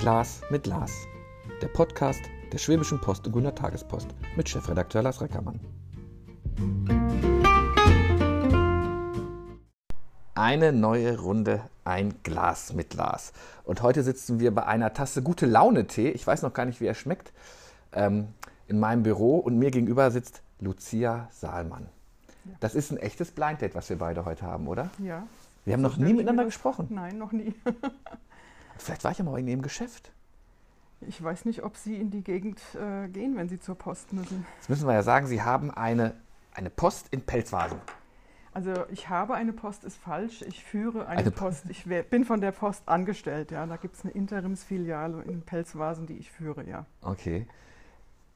Glas mit Lars. Der Podcast der Schwäbischen Post und Gunner Tagespost mit Chefredakteur Lars Reckermann. Eine neue Runde, ein Glas mit Lars. Und heute sitzen wir bei einer Tasse gute Laune Tee. Ich weiß noch gar nicht, wie er schmeckt. Ähm, in meinem Büro und mir gegenüber sitzt Lucia Saalmann. Das ist ein echtes Blind Date, was wir beide heute haben, oder? Ja. Wir haben noch nie miteinander gesprochen. Nein, noch nie. Vielleicht war ich ja mal in Ihrem Geschäft. Ich weiß nicht, ob Sie in die Gegend äh, gehen, wenn Sie zur Post müssen. Jetzt müssen wir ja sagen, Sie haben eine, eine Post in Pelzvasen. Also ich habe eine Post, ist falsch. Ich führe eine, Eine Post. Ich wär, bin von der Post angestellt. Ja, da gibt es eine Interimsfiliale in Pelzvasen, die ich führe. Ja. Okay.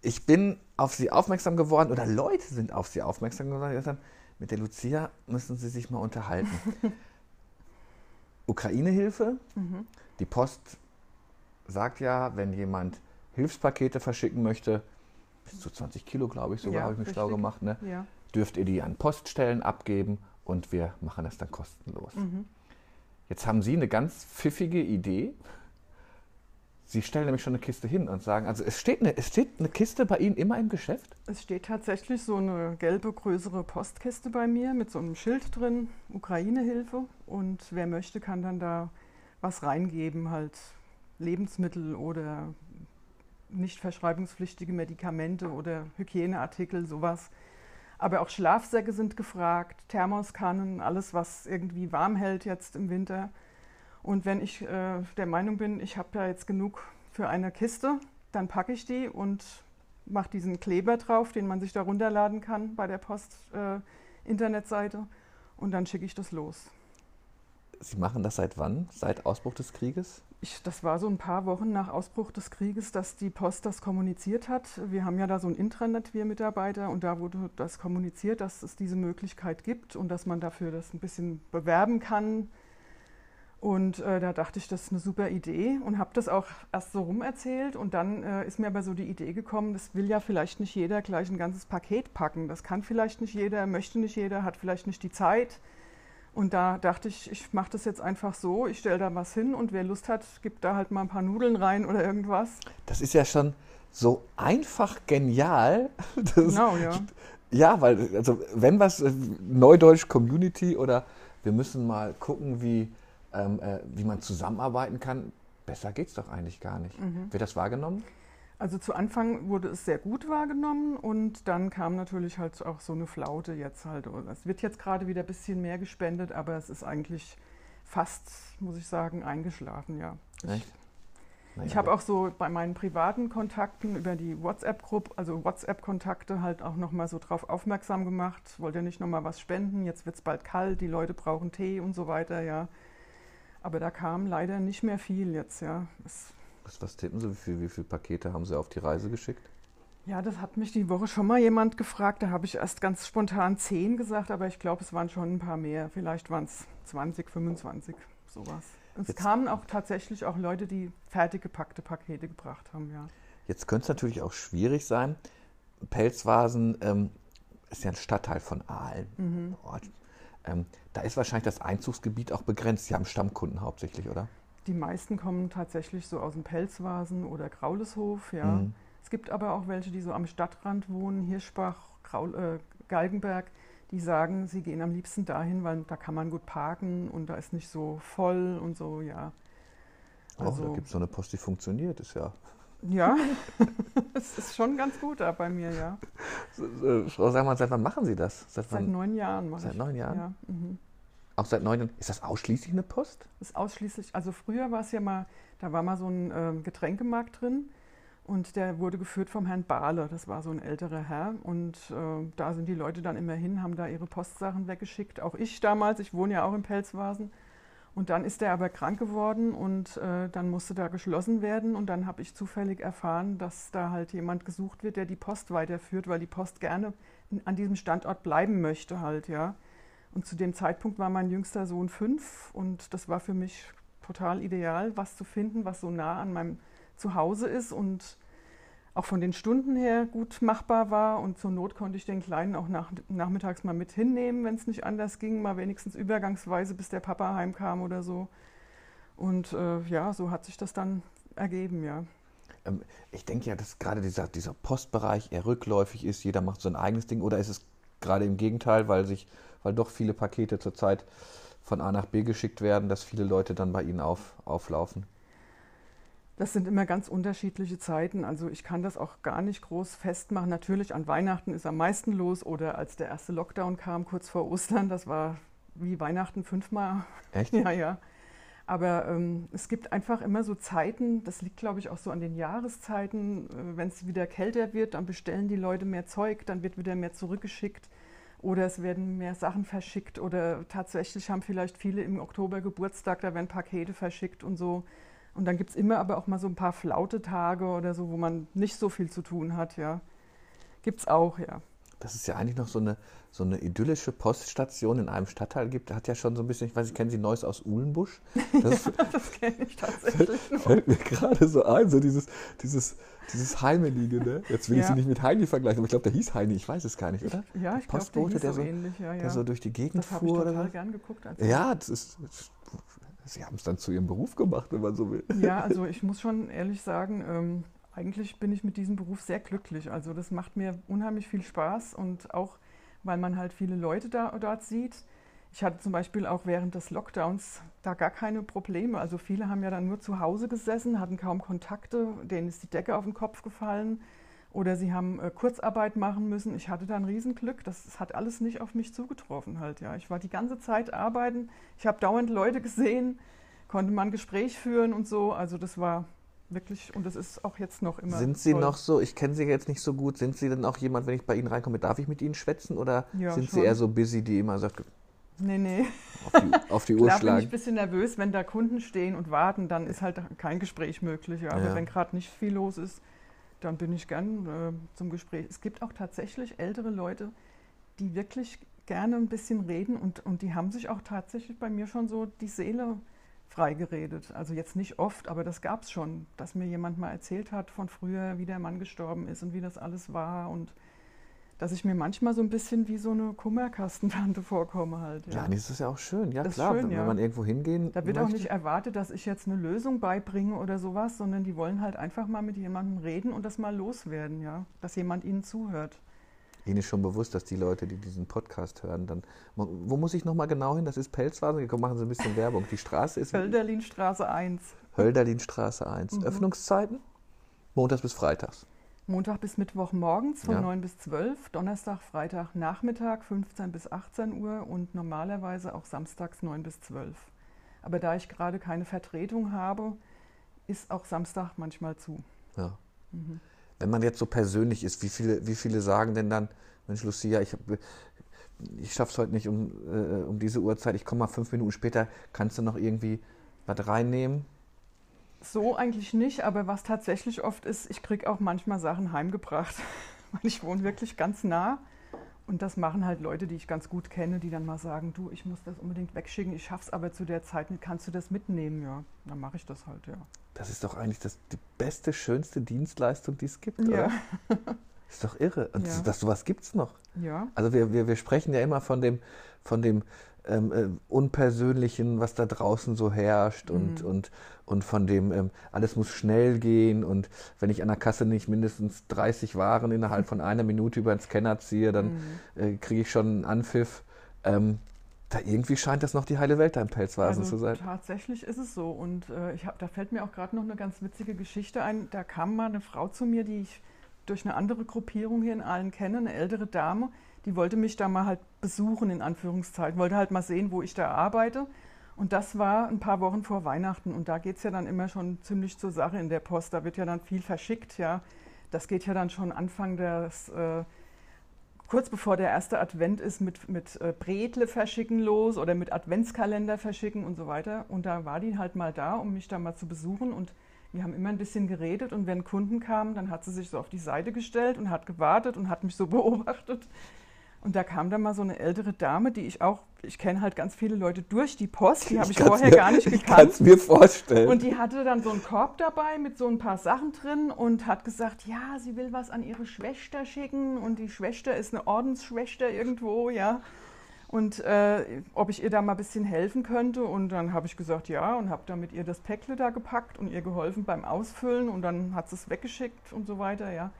Ich bin auf Sie aufmerksam geworden, oder Leute sind auf Sie aufmerksam geworden, mit der Lucia müssen Sie sich mal unterhalten. Ukraine-Hilfe. Mhm. Die Post sagt ja, wenn jemand Hilfspakete verschicken möchte, bis zu 20 Kilo, glaube ich, sogar Ja, habe ich mich schlau gemacht, ne? Ja. dürft ihr die an Poststellen abgeben und wir machen das dann kostenlos. Mhm. Jetzt haben Sie eine ganz pfiffige Idee. Sie stellen nämlich schon eine Kiste hin und sagen, also es steht eine, es steht eine Kiste bei Ihnen immer im Geschäft? Es steht tatsächlich so eine gelbe, größere Postkiste bei mir mit so einem Schild drin, Ukraine-Hilfe. Und wer möchte, kann dann da was reingeben, halt Lebensmittel oder nicht verschreibungspflichtige Medikamente oder Hygieneartikel, sowas. Aber auch Schlafsäcke sind gefragt, Thermoskannen, alles, was irgendwie warm hält jetzt im Winter. Und wenn ich äh, der Meinung bin, ich habe ja jetzt genug für eine Kiste, dann packe ich die und mache diesen Kleber drauf, den man sich da runterladen kann bei der Post-Internetseite. und dann schicke ich das los. Sie machen das seit wann? Seit Ausbruch des Krieges? Ich, das war so ein paar Wochen nach Ausbruch des Krieges, dass die Post das kommuniziert hat. Wir haben ja da so ein Intranet, wir Mitarbeiter, und da wurde das kommuniziert, dass es diese Möglichkeit gibt und dass man dafür das ein bisschen bewerben kann. Und äh, da dachte ich, das ist eine super Idee und habe das auch erst so rumerzählt. Und dann äh, ist mir aber so die Idee gekommen, das will ja vielleicht nicht jeder gleich ein ganzes Paket packen. Das kann vielleicht nicht jeder, möchte nicht jeder, hat vielleicht nicht die Zeit. Und da dachte ich, ich mache das jetzt einfach so, ich stelle da was hin und wer Lust hat, gibt da halt mal ein paar Nudeln rein oder irgendwas. Das ist ja schon so einfach genial. Das, Genau, ja. Ja, weil, also wenn was, äh, Neudeutsch Community oder wir müssen mal gucken, wie, ähm, äh, wie man zusammenarbeiten kann, besser geht's doch eigentlich gar nicht. Mhm. Wird das wahrgenommen? Also zu Anfang wurde es sehr gut wahrgenommen und dann kam natürlich halt auch so eine Flaute jetzt halt. Es wird jetzt gerade wieder ein bisschen mehr gespendet, aber es ist eigentlich fast, muss ich sagen, eingeschlafen, ja. Ich, Echt? Naja, ich habe auch so bei meinen privaten Kontakten über die WhatsApp-Gruppe, also WhatsApp-Kontakte halt auch nochmal so drauf aufmerksam gemacht. Wollt ihr nicht nochmal was spenden? Jetzt wird es bald kalt, die Leute brauchen Tee und so weiter, ja. Aber da kam leider nicht mehr viel jetzt, ja. Es, Was, was tippen Sie? Wie, viel, wie viele Pakete haben Sie auf die Reise geschickt? Ja, das hat mich die Woche schon mal jemand gefragt. Da habe ich erst ganz spontan 10 gesagt, aber ich glaube, es waren schon ein paar mehr. Vielleicht waren es 20, 25, sowas. Und es kamen auch tatsächlich auch Leute, die fertig gepackte Pakete gebracht haben, ja. Jetzt könnte es natürlich auch schwierig sein. Pelzvasen ähm, ist ja ein Stadtteil von Aalen. Mhm. Ähm, da ist wahrscheinlich das Einzugsgebiet auch begrenzt. Sie haben Stammkunden hauptsächlich, oder? Die meisten kommen tatsächlich so aus dem Pelzvasen oder Grauleshof, ja. Mhm. Es gibt aber auch welche, die so am Stadtrand wohnen, Hirschbach, Graul, äh, Galgenberg, die sagen, sie gehen am liebsten dahin, weil da kann man gut parken und da ist nicht so voll und so, ja. oh, da gibt es so eine Post, die funktioniert. Ist ja. Ja, es ist schon ganz gut da bei mir, ja. Äh, Frau Sangmann, seit wann machen Sie das? Seit, Seit neun Jahren mache Seit ich. neun Jahren? Ja, mhm. Auch seit neun Jahren. Ist das ausschließlich eine Post? Ist ausschließlich, also früher war es ja mal, da war mal so ein ähm, Getränkemarkt drin und der wurde geführt vom Herrn Bahle. Das war so ein älterer Herr und äh, da sind die Leute dann immer hin, haben da ihre Postsachen weggeschickt. Auch ich damals, ich wohne ja auch in Pelzvasen. Und dann ist er aber krank geworden und äh, dann musste da geschlossen werden. Und dann habe ich zufällig erfahren, dass da halt jemand gesucht wird, der die Post weiterführt, weil die Post gerne an diesem Standort bleiben möchte halt, ja. Und zu dem Zeitpunkt war mein jüngster Sohn fünf und das war für mich total ideal, was zu finden, was so nah an meinem Zuhause ist und auch von den Stunden her gut machbar war. Und zur Not konnte ich den Kleinen auch nach, nachmittags mal mit hinnehmen, wenn es nicht anders ging, mal wenigstens übergangsweise, bis der Papa heimkam oder so. Und äh, ja, so hat sich das dann ergeben, ja. Ähm, ich denke ja, dass gerade dieser, dieser Postbereich eher rückläufig ist, jeder macht so ein eigenes Ding, oder ist es gerade im Gegenteil, weil sich, weil doch viele Pakete zurzeit von A nach B geschickt werden, dass viele Leute dann bei Ihnen auf, auflaufen? Das sind immer ganz unterschiedliche Zeiten. Also ich kann das auch gar nicht groß festmachen. Natürlich an Weihnachten ist am meisten los oder als der erste Lockdown kam, kurz vor Ostern, das war wie Weihnachten fünfmal. Echt? Ja, ja. Aber ähm, es gibt einfach immer so Zeiten, das liegt glaube ich auch so an den Jahreszeiten, äh, wenn es wieder kälter wird, dann bestellen die Leute mehr Zeug, dann wird wieder mehr zurückgeschickt oder es werden mehr Sachen verschickt oder tatsächlich haben vielleicht viele im Oktober Geburtstag, da werden Pakete verschickt und so. Und dann gibt es immer aber auch mal so ein paar flaute Tage oder so, wo man nicht so viel zu tun hat, ja. Gibt es auch, ja. Dass es ja eigentlich noch so eine, so eine idyllische Poststation in einem Stadtteil gibt, hat ja schon so ein bisschen, ich weiß nicht, kennen Sie Neues aus Uhlenbusch? Das, ja, das kenne ich tatsächlich fällt, fällt mir gerade so ein, so dieses, dieses, dieses Heimelige, ne? Jetzt will ja. ich sie nicht mit Heini vergleichen, aber ich glaube, der hieß Heini, ich weiß es gar nicht, oder? Ja, ich glaube, der, der, so, ähnlich, ja, ja. der so durch die Gegend das fuhr. Das habe ich total gern geguckt. ja, das ist, Sie haben es dann zu Ihrem Beruf gemacht, wenn man so will. Ja, also ich muss schon ehrlich sagen, ähm, eigentlich bin ich mit diesem Beruf sehr glücklich. Also das macht mir unheimlich viel Spaß und auch, weil man halt viele Leute da, dort sieht. Ich hatte zum Beispiel auch während des Lockdowns da gar keine Probleme. Also viele haben ja dann nur zu Hause gesessen, hatten kaum Kontakte, denen ist die Decke auf den Kopf gefallen oder sie haben äh, Kurzarbeit machen müssen. Ich hatte da ein Riesenglück. Das, das, hat alles nicht auf mich zugetroffen halt. Ja. Ich war die ganze Zeit arbeiten. Ich habe dauernd Leute gesehen, konnte man Gespräch führen und so. Also das war wirklich, und das ist auch jetzt noch immer. Sind Sie toll. noch so, ich kenne Sie jetzt nicht so gut, sind Sie denn auch jemand, wenn ich bei Ihnen reinkomme, darf ich mit Ihnen schwätzen oder Ja, sind schon. Sie eher so busy, die immer sagt, Nee, nee. auf die, auf die Uhr Klar bin ich ein schlagen? bisschen nervös, wenn da Kunden stehen und warten, dann ist halt kein Gespräch möglich. Ja. Aber Ja. wenn gerade nicht viel los ist, dann bin ich gern äh, zum Gespräch. Es gibt auch tatsächlich ältere Leute, die wirklich gerne ein bisschen reden und, und die haben sich auch tatsächlich bei mir schon so die Seele freigeredet. Also jetzt nicht oft, aber das gab es schon, dass mir jemand mal erzählt hat von früher, wie der Mann gestorben ist und wie das alles war und dass ich mir manchmal so ein bisschen wie so eine Kummerkastentante vorkomme halt. Ja, nee, das ist ja auch schön. Ja, Das klar, schön, wenn, ja. wenn man irgendwo hingehen Da wird auch möchte. nicht erwartet, dass ich jetzt eine Lösung beibringe oder sowas, sondern die wollen halt einfach mal mit jemandem reden und das mal loswerden, ja. Dass jemand ihnen zuhört. Ihnen ist schon bewusst, dass die Leute, die diesen Podcast hören, dann. Wo muss ich nochmal genau hin? Das ist Pelzwasser. Komm, machen Sie ein bisschen Werbung. Die Straße ist Hölderlinstraße 1. Hölderlinstraße 1. Mhm. Öffnungszeiten? Montags bis Freitags. Montag bis Mittwoch morgens von Ja. 9 bis 12, Donnerstag, Freitag, Nachmittag 15 bis 18 Uhr und normalerweise auch samstags 9 bis 12. Aber da ich gerade keine Vertretung habe, ist auch Samstag manchmal zu. Ja. Mhm. Wenn man jetzt so persönlich ist, wie viele, wie viele sagen denn dann, Mensch, Lucia, ich, ich es heute nicht um, äh, um diese Uhrzeit, ich komme mal fünf Minuten später, kannst du noch irgendwie was reinnehmen? So eigentlich nicht, aber was tatsächlich oft ist, ich kriege auch manchmal Sachen heimgebracht. Weil ich wohne wirklich ganz nah. Und das machen halt Leute, die ich ganz gut kenne, die dann mal sagen, du, ich muss das unbedingt wegschicken, ich schaff's aber zu der Zeit nicht, kannst du das mitnehmen? Ja, dann mache ich das halt, ja. Das ist doch eigentlich das, die beste, schönste Dienstleistung, die es gibt, Ja, oder? Ist doch irre. Und Ja. das, das, sowas gibt es noch. ja. Also wir, wir, wir sprechen ja immer von dem, von dem ähm, äh, Unpersönlichen, was da draußen so herrscht und, Mhm. und, und von dem, ähm, alles muss schnell gehen und wenn ich an der Kasse nicht mindestens 30 Waren innerhalb von einer Minute über den Scanner ziehe, dann Mhm. äh, kriege ich schon einen Anpfiff. Ähm, da irgendwie scheint das noch die heile Welt da im Pelzwasen Also zu sein. tatsächlich ist es so. Und äh, ich hab, da fällt mir auch gerade noch eine ganz witzige Geschichte ein. Da kam mal eine Frau zu mir, die ich durch eine andere Gruppierung hier in Aalen kenne, eine ältere Dame, die wollte mich da mal halt besuchen, in Anführungszeichen, wollte halt mal sehen, wo ich da arbeite. Und das war ein paar Wochen vor Weihnachten. Und da geht es ja dann immer schon ziemlich zur Sache in der Post. Da wird ja dann viel verschickt, ja. Das geht ja dann schon Anfang des, äh, kurz bevor der erste Advent ist, mit, mit äh, Bretle verschicken los oder mit Adventskalender verschicken und so weiter. Und da war die halt mal da, um mich da mal zu besuchen. Und wir haben immer ein bisschen geredet. Und wenn Kunden kamen, dann hat sie sich so auf die Seite gestellt und hat gewartet und hat mich so beobachtet. Und da kam dann mal so eine ältere Dame, die ich auch, ich kenne halt ganz viele Leute durch die Post, die habe ich kann's vorher mir- gar nicht Ich kann gekannt. es mir vorstellen. Und die hatte dann so einen Korb dabei mit so ein paar Sachen drin und hat gesagt, ja, sie will was an ihre Schwester schicken und die Schwester ist eine Ordensschwester irgendwo, ja. Und äh, ob ich ihr da mal ein bisschen helfen könnte. Und dann habe ich gesagt, ja, und habe dann mit ihr das Päckle da gepackt und ihr geholfen beim Ausfüllen. Und dann hat sie es weggeschickt und so weiter, ja.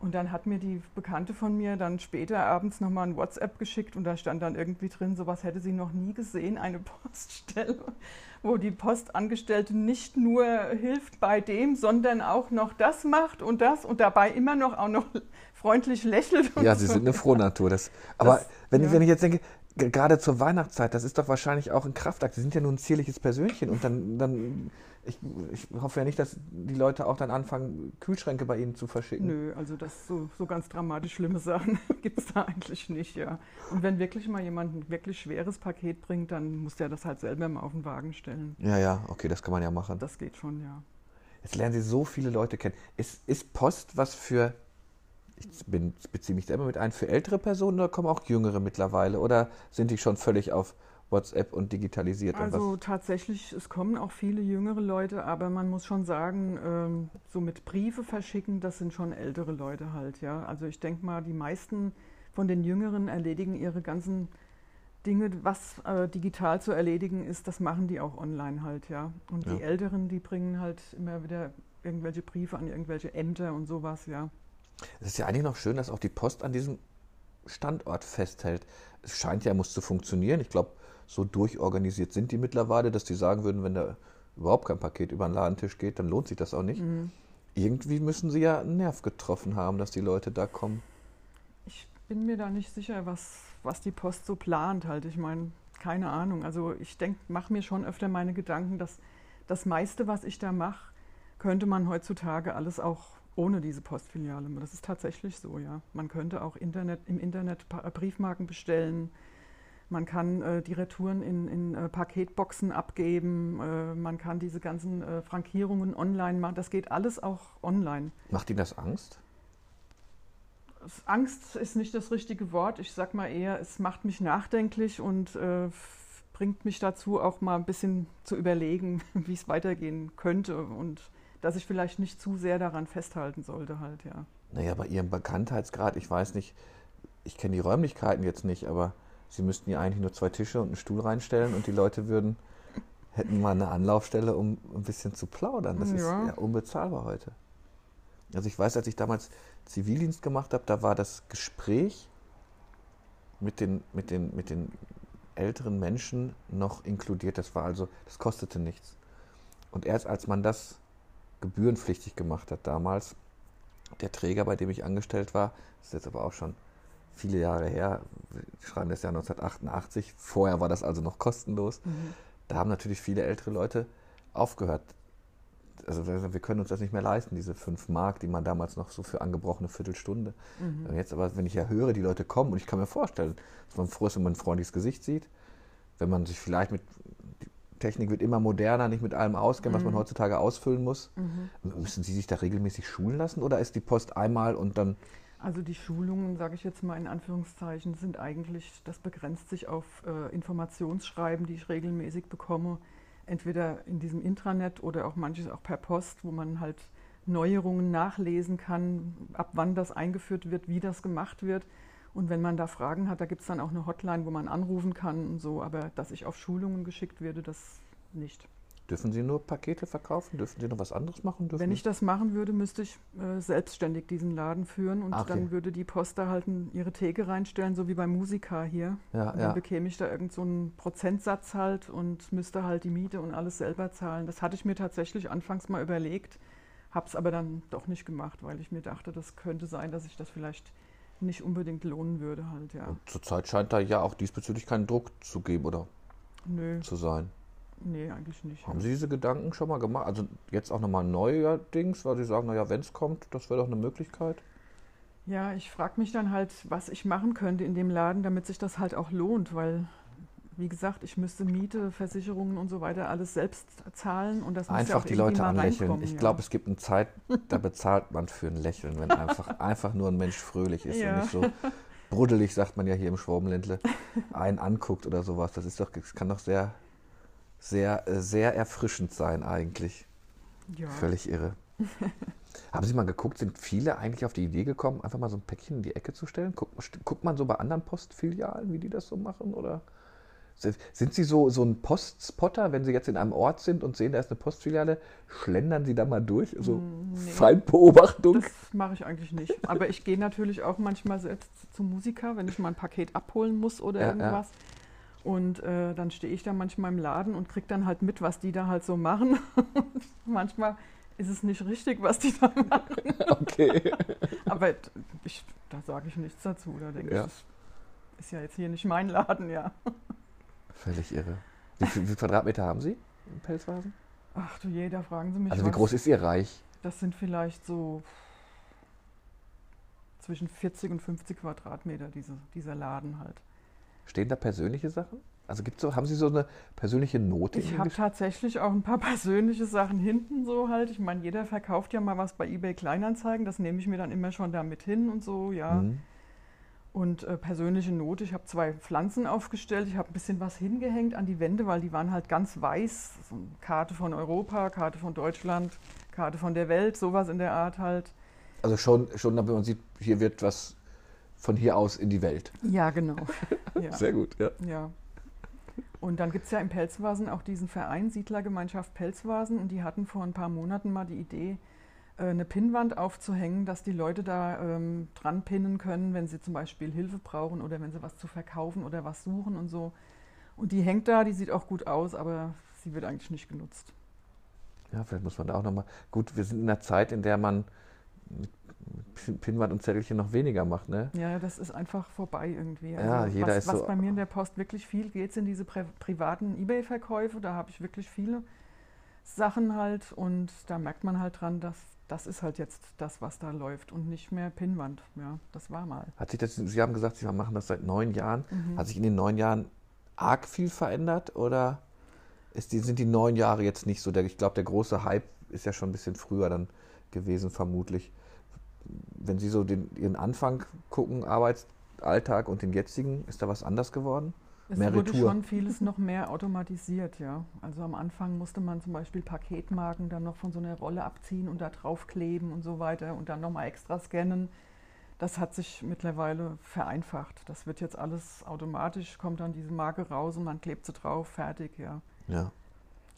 Und dann hat mir die Bekannte von mir dann später abends nochmal ein WhatsApp geschickt und da stand dann irgendwie drin, sowas hätte sie noch nie gesehen, eine Poststelle, wo die Postangestellte nicht nur hilft bei dem, sondern auch noch das macht und das und dabei immer noch auch noch freundlich lächelt. ja, sie so. sind eine Frohnatur. Das, aber das, wenn, ja. wenn ich jetzt denke, gerade zur Weihnachtszeit, das ist doch wahrscheinlich auch ein Kraftakt. Sie sind ja nur ein zierliches Persönchen und dann, dann ich, ich hoffe ja nicht, dass die Leute auch dann anfangen, Kühlschränke bei Ihnen zu verschicken. Nö, also das so, so ganz dramatisch schlimme Sachen gibt es da eigentlich nicht, ja. Und wenn wirklich mal jemand ein wirklich schweres Paket bringt, dann muss der das halt selber mal auf den Wagen stellen. Ja, ja, okay, das kann man ja machen. Das geht schon, ja. Jetzt lernen Sie so viele Leute kennen. Ist, ist Post was für ich bin, beziehe mich selber mit ein, für ältere Personen oder kommen auch jüngere mittlerweile? Oder sind die schon völlig auf WhatsApp und digitalisiert? Also und tatsächlich, es kommen auch viele jüngere Leute, aber man muss schon sagen, ähm, so mit Briefe verschicken, das sind schon ältere Leute halt, ja. Also ich denke mal, die meisten von den Jüngeren erledigen ihre ganzen Dinge, was äh, digital zu erledigen ist, das machen die auch online halt, ja. Und ja. die Älteren, die bringen halt immer wieder irgendwelche Briefe an irgendwelche Ämter und sowas, ja. Es ist ja eigentlich noch schön, dass auch die Post an diesem Standort festhält. Es scheint ja, muss zu funktionieren. Ich glaube, so durchorganisiert sind die mittlerweile, dass die sagen würden, wenn da überhaupt kein Paket über den Ladentisch geht, dann lohnt sich das auch nicht. Mhm. Irgendwie müssen sie ja einen Nerv getroffen haben, dass die Leute da kommen. Ich bin mir da nicht sicher, was, was die Post so plant halt. Ich meine, keine Ahnung. Also ich denke, mache mir schon öfter meine Gedanken, dass das meiste, was ich da mache, könnte man heutzutage alles auch ohne diese Postfiliale. Das ist tatsächlich so, ja. Man könnte auch Internet, im Internet äh, Briefmarken bestellen. Man kann äh, die Retouren in, in äh, Paketboxen abgeben. Äh, man kann diese ganzen äh, Frankierungen online machen. Das geht alles auch online. Macht Ihnen das Angst? Angst ist nicht das richtige Wort. Ich sage mal eher, es macht mich nachdenklich und äh, bringt mich dazu, auch mal ein bisschen zu überlegen, wie es weitergehen könnte. Und dass ich vielleicht nicht zu sehr daran festhalten sollte halt, ja. Naja, bei Ihrem Bekanntheitsgrad, ich weiß nicht, ich kenne die Räumlichkeiten jetzt nicht, aber Sie müssten ja eigentlich nur zwei Tische und einen Stuhl reinstellen und die Leute würden, hätten mal eine Anlaufstelle, um ein bisschen zu plaudern. Das ja. ist ja unbezahlbar heute. Also ich weiß, als ich damals Zivildienst gemacht habe, da war das Gespräch mit den, mit den, mit den älteren Menschen noch inkludiert. Das war also, das kostete nichts. Und erst als man das gebührenpflichtig gemacht hat damals. Der Träger, bei dem ich angestellt war, das ist jetzt aber auch schon viele Jahre her, wir schreiben das Jahr 1988, vorher war das also noch kostenlos. Mhm. Da haben natürlich viele ältere Leute aufgehört. Also wir können uns das nicht mehr leisten, diese fünf Mark, die man damals noch so für angebrochene Viertelstunde. Mhm. Jetzt aber, wenn ich ja höre, die Leute kommen und ich kann mir vorstellen, dass man froh ist, wenn man ein freundliches Gesicht sieht, wenn man sich vielleicht mit Technik wird immer moderner, nicht mit allem auskennen, mhm. was man mhm. heutzutage ausfüllen muss. Mhm. Müssen Sie sich da regelmäßig schulen lassen oder ist die Post einmal und dann. Also die Schulungen, sage ich jetzt mal in Anführungszeichen, sind eigentlich, das begrenzt sich auf äh, Informationsschreiben, die ich regelmäßig bekomme, entweder in diesem Intranet oder auch manches auch per Post, wo man halt Neuerungen nachlesen kann, ab wann das eingeführt wird, wie das gemacht wird. Und wenn man da Fragen hat, da gibt es dann auch eine Hotline, wo man anrufen kann und so. Aber dass ich auf Schulungen geschickt werde, das nicht. Dürfen Sie nur Pakete verkaufen? Dürfen Sie noch was anderes machen? Dürfen Wenn ich das machen würde, müsste ich äh, selbstständig diesen Laden führen und ah, okay. dann würde die Post da halt ihre Theke reinstellen, so wie beim Musiker hier. Ja, und dann ja. bekäme ich da irgendeinen so Prozentsatz halt und müsste halt die Miete und alles selber zahlen. Das hatte ich mir tatsächlich anfangs mal überlegt, habe es aber dann doch nicht gemacht, weil ich mir dachte, das könnte sein, dass ich das vielleicht nicht unbedingt lohnen würde halt, ja. Und zurzeit scheint da ja auch diesbezüglich keinen Druck zu geben oder Nö. zu sein. Nee, eigentlich nicht. Haben ja. Sie diese Gedanken schon mal gemacht? Also jetzt auch nochmal neuerdings, weil Sie sagen, naja, wenn es kommt, das wäre doch eine Möglichkeit. Ja, ich frage mich dann halt, was ich machen könnte in dem Laden, damit sich das halt auch lohnt, weil wie gesagt, ich müsste Miete, Versicherungen und so weiter alles selbst zahlen und das einfach ja die Leute anlächeln. Ich ja. glaube, es gibt eine Zeit, da bezahlt man für ein Lächeln, wenn einfach, einfach nur ein Mensch fröhlich ist ja. und nicht so bruddelig, sagt man ja hier im Schwabenländle, einen anguckt oder sowas. Das ist doch, das kann doch sehr, sehr, sehr erfrischend sein eigentlich. Ja. Völlig irre. Haben Sie mal geguckt, sind viele eigentlich auf die Idee gekommen, einfach mal so ein Päckchen in die Ecke zu stellen? Guckt, guckt man so bei anderen Postfilialen, wie die das so machen? Oder sind Sie so, so ein Postspotter, wenn Sie jetzt in einem Ort sind und sehen, da ist eine Postfiliale, schlendern Sie da mal durch? So mm, nee, Feindbeobachtung? Das mache ich eigentlich nicht. Aber ich gehe natürlich auch manchmal selbst zum Musiker, wenn ich mal ein Paket abholen muss oder ja, irgendwas. Ja. Und äh, dann stehe ich da manchmal im Laden und kriege dann halt mit, was die da halt so machen. manchmal ist es nicht richtig, was die da machen. Okay. Aber ich, da sage ich nichts dazu. Da denke ja. ich, das ist ja jetzt hier nicht mein Laden, ja. Völlig irre. Wie viele Quadratmeter haben Sie im Pelzvasen? Ach du je, da fragen Sie mich. Also wie was. groß ist Ihr Reich? Das sind vielleicht so zwischen 40 und 50 Quadratmeter, diese, dieser Laden halt. Stehen da persönliche Sachen? Also gibt's so, haben Sie so eine persönliche Note? Ich habe tatsächlich auch ein paar persönliche Sachen hinten so halt. Ich meine, jeder verkauft ja mal was bei eBay Kleinanzeigen. Das nehme ich mir dann immer schon da mit hin und so, ja. Mhm. Und äh, persönliche Note, ich habe zwei Pflanzen aufgestellt, ich habe ein bisschen was hingehängt an die Wände, weil die waren halt ganz weiß. So eine Karte von Europa, Karte von Deutschland, Karte von der Welt, sowas in der Art halt. Also schon, schon damit man sieht, hier wird was von hier aus in die Welt. Ja, genau. Ja. Sehr gut, ja. ja. Und dann gibt es ja im Pelzvasen auch diesen Verein Siedlergemeinschaft Pelzvasen und die hatten vor ein paar Monaten mal die Idee, eine Pinnwand aufzuhängen, dass die Leute da ähm, dran pinnen können, wenn sie zum Beispiel Hilfe brauchen oder wenn sie was zu verkaufen oder was suchen und so. Und die hängt da, die sieht auch gut aus, aber sie wird eigentlich nicht genutzt. Ja, vielleicht muss man da auch nochmal. Gut, wir sind in einer Zeit, in der man Pinwand und Zettelchen noch weniger macht, ne? Ja, das ist einfach vorbei irgendwie. Also ja, jeder was, ist was so bei mir in der Post wirklich viel geht, sind diese pri privaten Ebay-Verkäufe. Da habe ich wirklich viele Sachen halt und da merkt man halt dran, dass das ist halt jetzt das, was da läuft und nicht mehr Pinnwand. Ja, das war mal. Hat sich das, Sie haben gesagt, Sie machen das seit neun Jahren. Mhm. Hat sich in den neun Jahren arg viel verändert oder die, sind die neun Jahre jetzt nicht so? Der, ich glaube, der große Hype ist ja schon ein bisschen früher dann gewesen, vermutlich wenn Sie so den, Ihren Anfang gucken, Arbeitsalltag und den jetzigen, ist da was anders geworden? Es mehr wurde Retour. schon vieles noch mehr automatisiert, ja. Also am Anfang musste man zum Beispiel Paketmarken dann noch von so einer Rolle abziehen und da draufkleben und so weiter und dann nochmal extra scannen. Das hat sich mittlerweile vereinfacht. Das wird jetzt alles automatisch, kommt dann diese Marke raus und man klebt sie drauf, fertig, ja. Ja.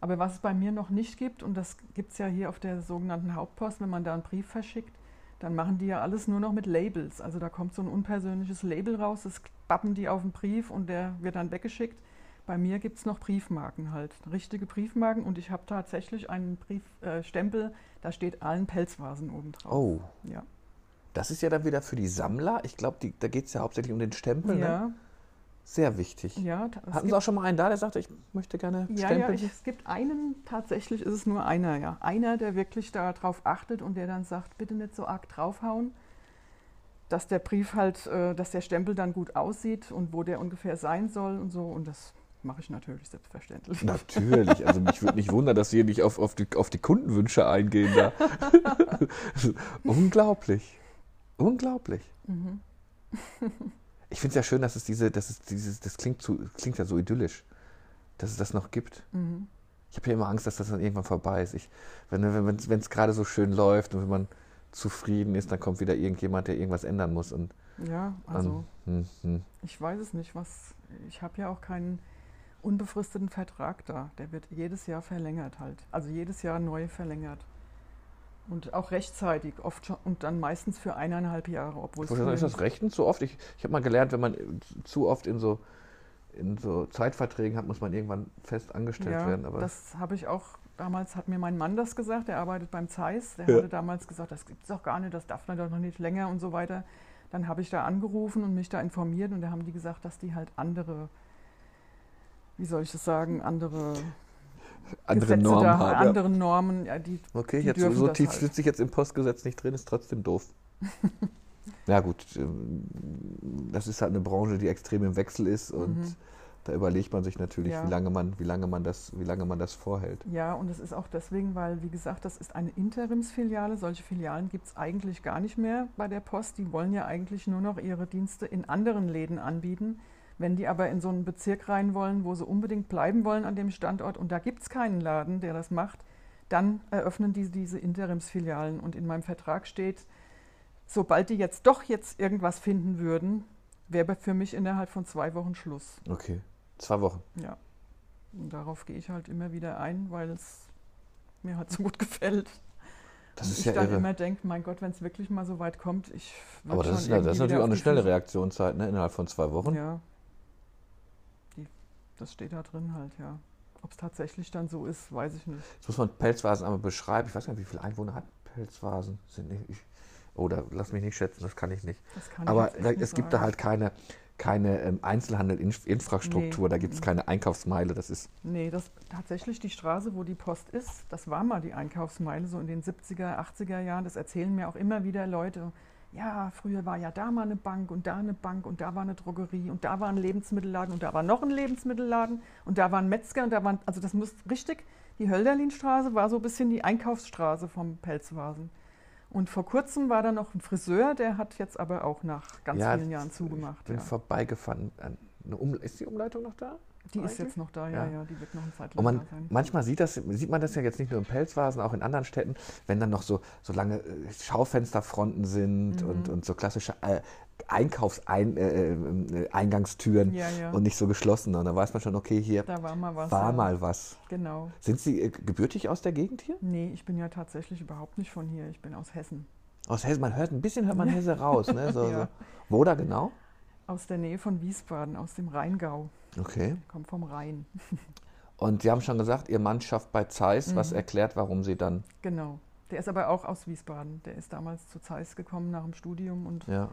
Aber was es bei mir noch nicht gibt, und das gibt es ja hier auf der sogenannten Hauptpost, wenn man da einen Brief verschickt, dann machen die ja alles nur noch mit Labels. Also da kommt so ein unpersönliches Label raus, das bappen die auf den Brief und der wird dann weggeschickt. Bei mir gibt es noch Briefmarken halt, richtige Briefmarken und ich habe tatsächlich einen Briefstempel, äh, da steht allen Pelzvasen oben drauf. Oh. Ja. Das ist ja dann wieder für die Sammler. Ich glaube, da geht es ja hauptsächlich um den Stempel. Ne? Ja. Ne? Sehr wichtig. Ja, Hatten Sie auch schon mal einen da, der sagte, ich möchte gerne ja, stempeln? Ja, ich, es gibt einen, tatsächlich ist es nur einer, ja. Einer, der wirklich darauf achtet und der dann sagt, bitte nicht so arg draufhauen, dass der Brief halt, äh, dass der Stempel dann gut aussieht und wo der ungefähr sein soll und so. Und das mache ich natürlich selbstverständlich. Natürlich, also mich würde nicht wundern, dass Sie nicht auf, auf, die, auf die Kundenwünsche eingehen da. Unglaublich. Unglaublich. Mhm. Ich finde es ja schön, dass es diese, dass es dieses, das klingt, zu, klingt ja so idyllisch, dass es das noch gibt. Mhm. Ich habe ja immer Angst, dass das dann irgendwann vorbei ist. Ich, wenn es wenn, gerade so schön läuft und wenn man zufrieden ist, dann kommt wieder irgendjemand, der irgendwas ändern muss. Und, ja, also hm, hm. ich weiß es nicht. Was, ich habe ja auch keinen unbefristeten Vertrag da. Der wird jedes Jahr verlängert halt. Also jedes Jahr neu verlängert. Und auch rechtzeitig, oft schon, und dann meistens für eineinhalb Jahre, obwohl es. Ist das rechtens so oft? Ich, ich habe mal gelernt, wenn man zu oft in so, in so Zeitverträgen hat, muss man irgendwann fest angestellt ja, werden. Aber das habe ich auch, damals hat mir mein Mann das gesagt, der arbeitet beim Zeiss, der ja. hatte damals gesagt, das gibt es doch gar nicht, das darf man doch noch nicht länger und so weiter. Dann habe ich da angerufen und mich da informiert und da haben die gesagt, dass die halt andere, wie soll ich das sagen, andere andere Gesetze Normen da, haben. Andere Normen, ja, die. Okay, die jetzt so tief halt. sitze ich jetzt im Postgesetz nicht drin, ist trotzdem doof. ja, gut, ähm, das ist halt eine Branche, die extrem im Wechsel ist und mhm. Da überlegt man sich natürlich, ja. wie, lange man, wie, lange man das, wie lange man das vorhält. Ja, und es ist auch deswegen, weil, wie gesagt, das ist eine Interimsfiliale. Solche Filialen gibt es eigentlich gar nicht mehr bei der Post. Die wollen ja eigentlich nur noch ihre Dienste in anderen Läden anbieten. Wenn die aber in so einen Bezirk rein wollen, wo sie unbedingt bleiben wollen an dem Standort und da gibt es keinen Laden, der das macht, dann eröffnen die diese Interimsfilialen. Und in meinem Vertrag steht, sobald die jetzt doch jetzt irgendwas finden würden, wäre für mich innerhalb von zwei Wochen Schluss. Okay, zwei Wochen. Ja. Und darauf gehe ich halt immer wieder ein, weil es mir halt so gut gefällt. Das Und ist ich ja dann irre. immer denke, mein Gott, wenn es wirklich mal so weit kommt, ich Aber das ist, ja- das ist natürlich auch eine schnelle Reaktionszeit, ne? innerhalb von zwei Wochen. Ja. Die, das steht da drin halt, ja. Ob es tatsächlich dann so ist, weiß ich nicht. Jetzt muss man Pelzvasen einmal beschreiben. Ich weiß gar nicht, wie viele Einwohner hat Pelzvasen? Sind nicht, ich, oder lass mich nicht schätzen, das kann ich nicht. Das kann ich Aber echt da, nicht es gibt da halt keine, keine ähm, Einzelhandel-Infrastruktur, Nee. da gibt es keine Einkaufsmeile. Das ist Nee, das tatsächlich die Straße, wo die Post ist, das war mal die Einkaufsmeile, so in den 70er, 80er Jahren. Das erzählen mir auch immer wieder Leute. Ja, früher war ja da mal eine Bank und da eine Bank und da war eine Drogerie und da war ein Lebensmittelladen und da war noch ein Lebensmittelladen und da war ein Metzger und da waren, also das muss richtig, die Hölderlinstraße war so ein bisschen die Einkaufsstraße vom Pelzvasen. Und vor kurzem war da noch ein Friseur, der hat jetzt aber auch nach ganz Ja, vielen Jahren zugemacht. Ich bin Ja. vorbeigefahren. Ist die Umleitung noch da? Die ist jetzt noch da, ja, Ja. ja, die wird noch eine Zeit Und lang man, da sein. manchmal sieht, das, sieht man das ja jetzt nicht nur im Pelzvasen, auch in anderen Städten, wenn dann noch so, so lange äh, Schaufensterfronten sind Mhm. und, und so klassische äh, Einkaufseingangstüren äh, Eingangstüren Ja, ja. und nicht so geschlossen. Und dann weiß man schon, okay, hier Da war mal was. war mal was. Genau. Sind Sie äh, gebürtig aus der Gegend hier? Nee, ich bin ja tatsächlich überhaupt nicht von hier. Ich bin aus Hessen. Aus Hessen, man hört ein bisschen hört man Hesse raus. Ne? So, Ja. so. Wo da genau? Aus der Nähe von Wiesbaden, aus dem Rheingau. Okay. Ich komme vom Rhein. Und Sie haben schon gesagt, Ihr Mann schafft bei Zeiss, was Mhm. erklärt, warum Sie dann, Genau. Der ist aber auch aus Wiesbaden. Der ist damals zu Zeiss gekommen nach dem Studium und ja.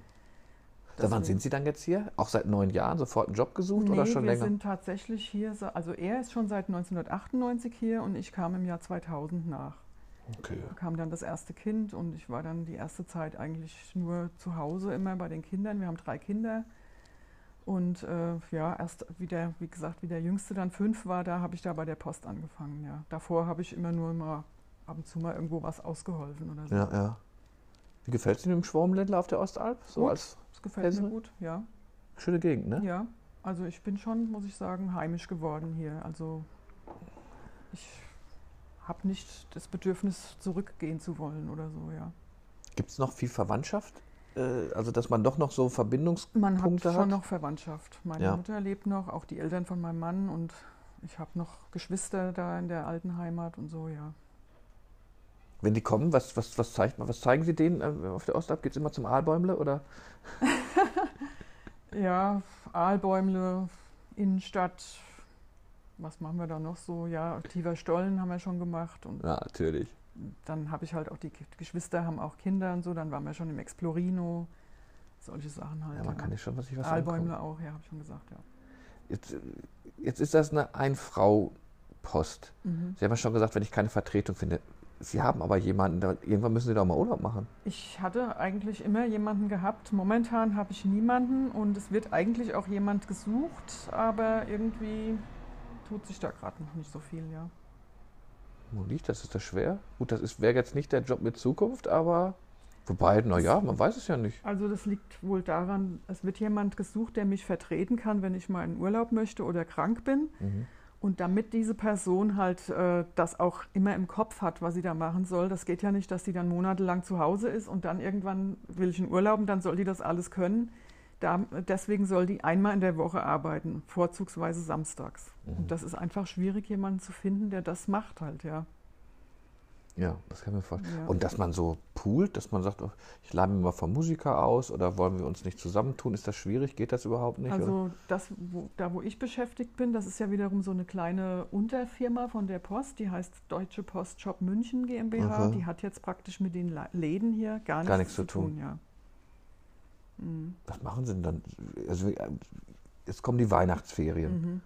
Seit wann sind Sie dann jetzt hier? Auch seit neun Jahren sofort einen Job gesucht nee, oder schon wir länger? sind tatsächlich hier, so- also er ist schon seit 1998 hier und ich kam im Jahr 2000 nach. Okay. Da kam dann das erste Kind und ich war dann die erste Zeit eigentlich nur zu Hause immer bei den Kindern. Wir haben drei Kinder. Und äh, ja, erst wieder, wie gesagt, wie der Jüngste dann fünf war, da habe ich da bei der Post angefangen. Ja. Davor habe ich immer nur mal ab und zu mal irgendwo was ausgeholfen oder so. Ja, ja. Wie gefällt es Ihnen im Schwarmländler auf der Ostalb? So Gut. als Das gefällt Hesse? mir gut, ja. schöne Gegend, ne? Ja, also ich bin schon, muss ich sagen, heimisch geworden hier. Also ich habe nicht das Bedürfnis, zurückgehen zu wollen oder so, ja. Gibt es noch viel Verwandtschaft? Äh, also, dass man doch noch so Verbindungspunkte Man hat schon hat? noch Verwandtschaft. Meine Ja. Mutter lebt noch, auch die Eltern von meinem Mann und ich habe noch Geschwister da in der alten Heimat und so, ja. Wenn die kommen, was, was, was, zeigt, man- was zeigen Sie denen äh, auf der Ostalb? Geht es immer zum Aalbäumle? Oder? Ja, Aalbäumle, Innenstadt, was machen wir da noch so? Ja, Tiver Stollen haben wir schon gemacht und Ja, natürlich. Dann habe ich halt auch die Geschwister haben auch Kinder und so, dann waren wir schon im Explorino, solche Sachen halt. Ja, man kann ja schon was sich was. Aalbäumle auch, ja, habe ich schon gesagt, ja. Jetzt, jetzt ist das eine Ein-Frau-Post. Mhm. Sie haben ja schon gesagt, wenn ich keine Vertretung finde. Sie haben aber jemanden, da, irgendwann müssen Sie doch mal Urlaub machen. Ich hatte eigentlich immer jemanden gehabt. Momentan habe ich niemanden und es wird eigentlich auch jemand gesucht, aber irgendwie tut sich da gerade noch nicht so viel, ja. Wo liegt das? Ist das schwer? Gut, das wäre jetzt nicht der Job mit Zukunft, aber wobei, naja, man weiß es ja nicht. Also das liegt wohl daran, es wird jemand gesucht, der mich vertreten kann, wenn ich mal in Urlaub möchte oder krank bin. Mhm. Und damit diese Person halt äh, das auch immer im Kopf hat, was sie da machen soll, das geht ja nicht, dass sie dann monatelang zu Hause ist und dann irgendwann will ich in Urlaub und dann soll die das alles können. Da, deswegen soll die einmal in der Woche arbeiten, vorzugsweise samstags. Mhm. Und das ist einfach schwierig, jemanden zu finden, der das macht halt, ja. Ja, das kann ich mir vorstellen. Ja. Und dass man so poolt, dass man sagt, oh, ich lade mir mal vom Musiker aus oder wollen wir uns nicht zusammentun, ist das schwierig? Geht das überhaupt nicht? oder? Also das, wo, da wo ich beschäftigt bin, das ist ja wiederum so eine kleine Unterfirma von der Post, die heißt Deutsche Post Shop München GmbH. Mhm. Die hat jetzt praktisch mit den Läden hier gar nichts, Gar nichts zu tun. ja. Mhm. Was machen Sie denn dann? Also, äh, jetzt kommen die Weihnachtsferien. Mhm.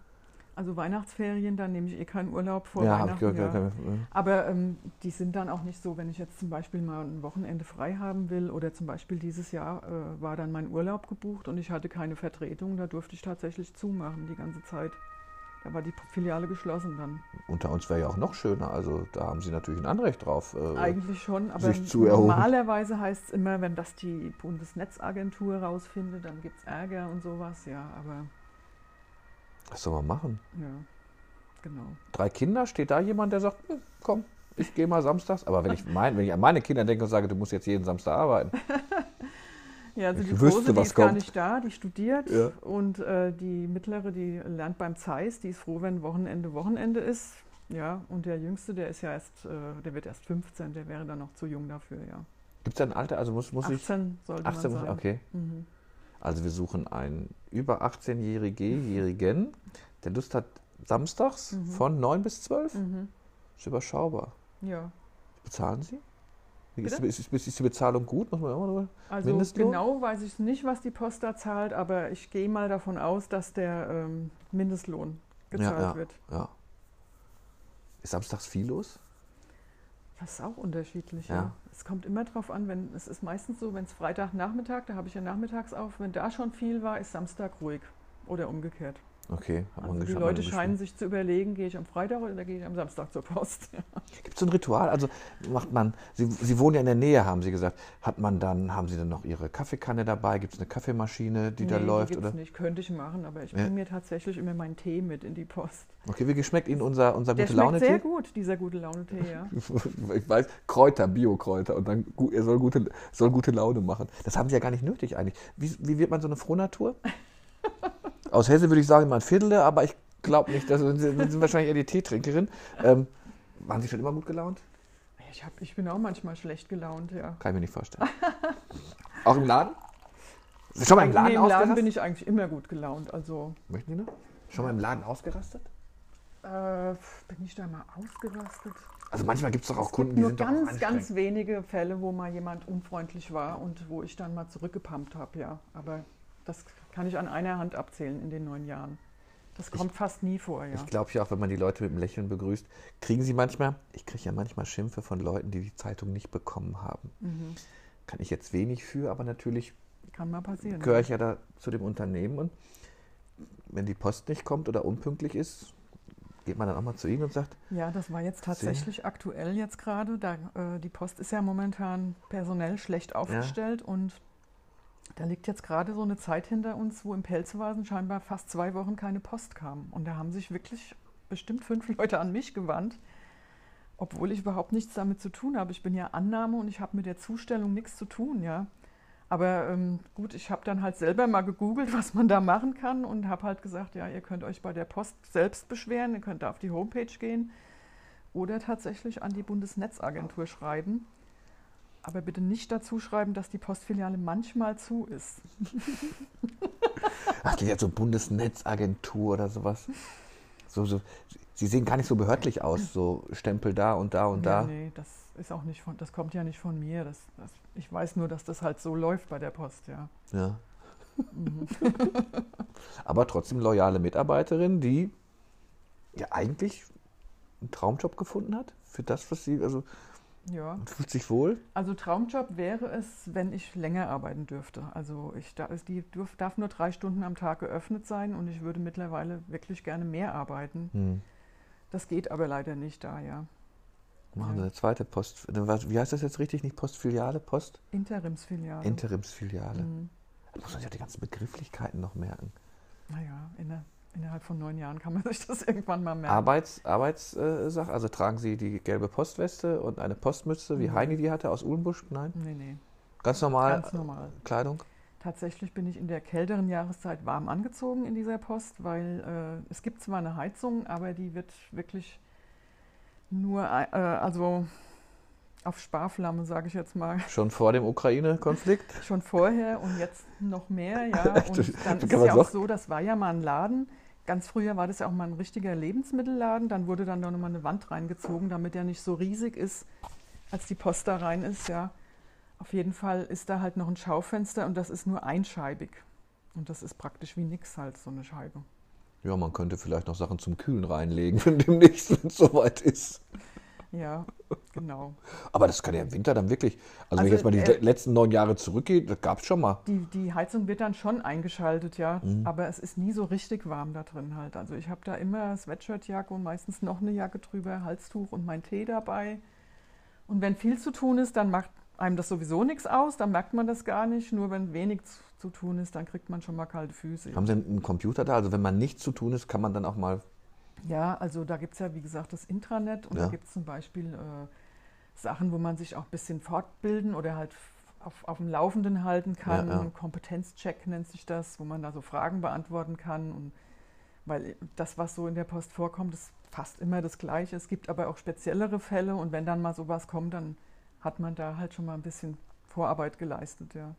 Also Weihnachtsferien, da nehme ich eh keinen Urlaub vor ja, Weihnachten. gehört. ja. gehört. Aber ähm, die sind dann auch nicht so, wenn ich jetzt zum Beispiel mal ein Wochenende frei haben will oder zum Beispiel dieses Jahr äh, war dann mein Urlaub gebucht und ich hatte keine Vertretung, da durfte ich tatsächlich zumachen die ganze Zeit. Da war die Filiale geschlossen dann. Unter uns wäre ja auch noch schöner. Also da haben Sie natürlich ein Anrecht drauf. äh, Eigentlich schon, aber normalerweise heißt es immer, wenn das die Bundesnetzagentur rausfindet, dann gibt es Ärger und sowas, ja, aber Was soll man machen? ja, genau. Drei Kinder, steht da jemand, der sagt, komm, ich gehe mal samstags. Aber wenn ich, mein, wenn ich an meine Kinder denke und sage, du musst jetzt jeden Samstag arbeiten. Ja, also Ich die wüsste, Große, die ist gar kommt. nicht da, die studiert. Ja. Und äh, die Mittlere, die lernt beim Zeiss, die ist froh, wenn Wochenende Wochenende ist. Ja, und der Jüngste, der ist ja erst, äh, der wird erst 15, der wäre dann noch zu jung dafür, ja. Gibt es da ein Alter? Also muss, muss ich. 18 sollte 18 man sagen. okay. Mhm. Also wir suchen einen über 18-Jährigen, Jährigen, der Lust hat, samstags Mhm. von 9 bis 12. Mhm. Ist überschaubar. Ja. Bezahlen Sie? Ist, ist, ist, die Bezahlung gut? Muss man auch Also Mindestlohn? genau weiß ich nicht, was die Post da zahlt, aber ich gehe mal davon aus, dass der ähm, Mindestlohn gezahlt ja. wird. Ja. Ist samstags viel los? Das ist auch unterschiedlich, Ja. ja. Es kommt immer drauf an, wenn es ist meistens so, wenn es Freitagnachmittag, da habe ich ja nachmittags auf, wenn da schon viel war, ist Samstag ruhig oder umgekehrt. Okay, hat man Also die Leute scheinen sich zu überlegen, gehe ich am Freitag oder gehe ich am Samstag zur Post. Gibt es so ein Ritual? Also macht man, Sie, Sie wohnen ja in der Nähe, haben Sie gesagt. Hat man dann, haben Sie dann noch Ihre Kaffeekanne dabei? Gibt es eine Kaffeemaschine, die da Nee, läuft? Die gibt's oder? nicht, könnte ich machen, aber ich Ja. bringe mir tatsächlich immer meinen Tee mit in die Post. Okay, wie geschmeckt Ihnen unser, unser Der gute schmeckt sehr Laune-Tee? gut, dieser gute Laune-Tee, ja. Ich weiß, Kräuter, Bio-Kräuter und dann er soll gute, soll gute Laune machen. Das haben Sie ja gar nicht nötig eigentlich. Wie, wie wird man so eine Frohnatur? Aus Hesse würde ich sagen, mal ein Viertel, aber ich glaube nicht. Das sind, Sie sind wahrscheinlich eher die Teetrinkerin. Ähm, waren Sie schon immer gut gelaunt? Ich, hab, ich bin auch manchmal schlecht gelaunt, ja. Kann ich mir nicht vorstellen. Auch im Laden? Schon mal im Laden nee, im Laden bin ich eigentlich immer gut gelaunt. Also Möchten Sie noch? Schon mal im Laden ausgerastet? äh, bin ich da mal ausgerastet? Also manchmal gibt es doch auch es Kunden, gibt die nur sind doch auch ganz, ganz wenige Fälle, wo mal jemand unfreundlich war und wo ich dann mal zurückgepumpt habe, ja. Aber das kann ich an einer Hand abzählen in den neun Jahren. Das kommt fast nie vor, ja. Ich glaube ja auch, wenn man die Leute mit einem Lächeln begrüßt, kriegen sie manchmal, ich kriege ja manchmal Schimpfe von Leuten, die die Zeitung nicht bekommen haben. Mhm. Kann ich jetzt wenig für, aber natürlich Kann mal passieren. gehöre ich ja da zu dem Unternehmen und wenn die Post nicht kommt oder unpünktlich ist, geht man dann auch mal zu ihnen und sagt, Ja, das war jetzt tatsächlich aktuell jetzt gerade. Da, äh, die Post ist ja momentan personell schlecht aufgestellt und da liegt jetzt gerade so eine Zeit hinter uns, wo im Pelzwasen scheinbar fast zwei Wochen keine Post kam. Und da haben sich wirklich bestimmt fünf Leute an mich gewandt, obwohl ich überhaupt nichts damit zu tun habe. Ich bin ja Annahme und ich habe mit der Zustellung nichts zu tun, ja. Aber ähm, gut, ich habe dann halt selber mal gegoogelt, was man da machen kann und habe halt gesagt, ja, ihr könnt euch bei der Post selbst beschweren, ihr könnt da auf die Homepage gehen oder tatsächlich an die Bundesnetzagentur schreiben. Aber bitte nicht dazu schreiben, dass die Postfiliale manchmal zu ist. ach, die hat so Bundesnetzagentur oder sowas. So, so, sie sehen gar nicht so behördlich aus, so Stempel da und da und da. Ja, nee, das ist auch nicht von, das kommt ja nicht von mir. Das, das, ich weiß nur, dass das halt so läuft bei der Post, ja. Ja. Mhm. Aber trotzdem loyale Mitarbeiterin, die ja eigentlich einen Traumjob gefunden hat für das, was sie, also Ja. fühlt sich wohl. Also Traumjob wäre es, wenn ich länger arbeiten dürfte. Also ich da, die dürf, darf nur drei Stunden am Tag geöffnet sein und ich würde mittlerweile wirklich gerne mehr arbeiten. Hm. Das geht aber leider nicht da, ja. Machen wir eine zweite Post. Wie heißt das jetzt richtig? Nicht Postfiliale, Post? Interimsfiliale. Interimsfiliale. Mhm. Da muss man sich auch die ganzen Begrifflichkeiten noch merken. Naja, inner, innerhalb von neun Jahren kann man sich das irgendwann mal merken. Arbeits, Arbeitssache, also tragen Sie die gelbe Postweste und eine Postmütze, wie Mhm. Heini die hatte aus Uhlenbusch? Nein? Nee, nee, Ganz normal ganz normal. Kleidung? Tatsächlich bin ich in der kälteren Jahreszeit warm angezogen in dieser Post, weil äh, es gibt zwar eine Heizung, aber die wird wirklich nur, äh, also auf Sparflamme, sage ich jetzt mal, Schon vor dem Ukraine-Konflikt? schon vorher und jetzt noch mehr, ja. Und dann ist ja auch so, das war ja mal ein Laden. Ganz früher war das ja auch mal ein richtiger Lebensmittelladen. Dann wurde dann noch mal eine Wand reingezogen, damit er nicht so riesig ist, als die Post da rein ist, ja. Auf jeden Fall ist da halt noch ein Schaufenster und das ist nur einscheibig. Und das ist praktisch wie nix halt, so eine Scheibe. Ja, man könnte vielleicht noch Sachen zum Kühlen reinlegen, wenn demnächst wenn es soweit ist. Ja, genau. Aber das kann ja im Winter dann wirklich. Also, wenn ich Also, jetzt mal die äh, letzten neun Jahre zurückgehe, das gab es schon mal. Die, die Heizung wird dann schon eingeschaltet, ja, Mhm. aber es ist nie so richtig warm da drin halt. Also ich habe da immer Sweatshirtjacke und meistens noch eine Jacke drüber, Halstuch und mein Tee dabei. Und wenn viel zu tun ist, dann macht einem das sowieso nichts aus, dann merkt man das gar nicht. Nur wenn wenig zu tun ist, dann kriegt man schon mal kalte Füße. Haben Sie einen Computer da? Also wenn man nichts zu tun ist, kann man dann auch mal Ja, also da gibt es ja, wie gesagt, das Intranet und Ja. da gibt es zum Beispiel äh, Sachen, wo man sich auch ein bisschen fortbilden oder halt auf, auf dem Laufenden halten kann. Ja, ja. Kompetenzcheck nennt sich das, wo man da so Fragen beantworten kann. Und weil das, was so in der Post vorkommt, ist fast immer das Gleiche. Es gibt aber auch speziellere Fälle und wenn dann mal sowas kommt, dann hat man da halt schon mal ein bisschen Vorarbeit geleistet, ja.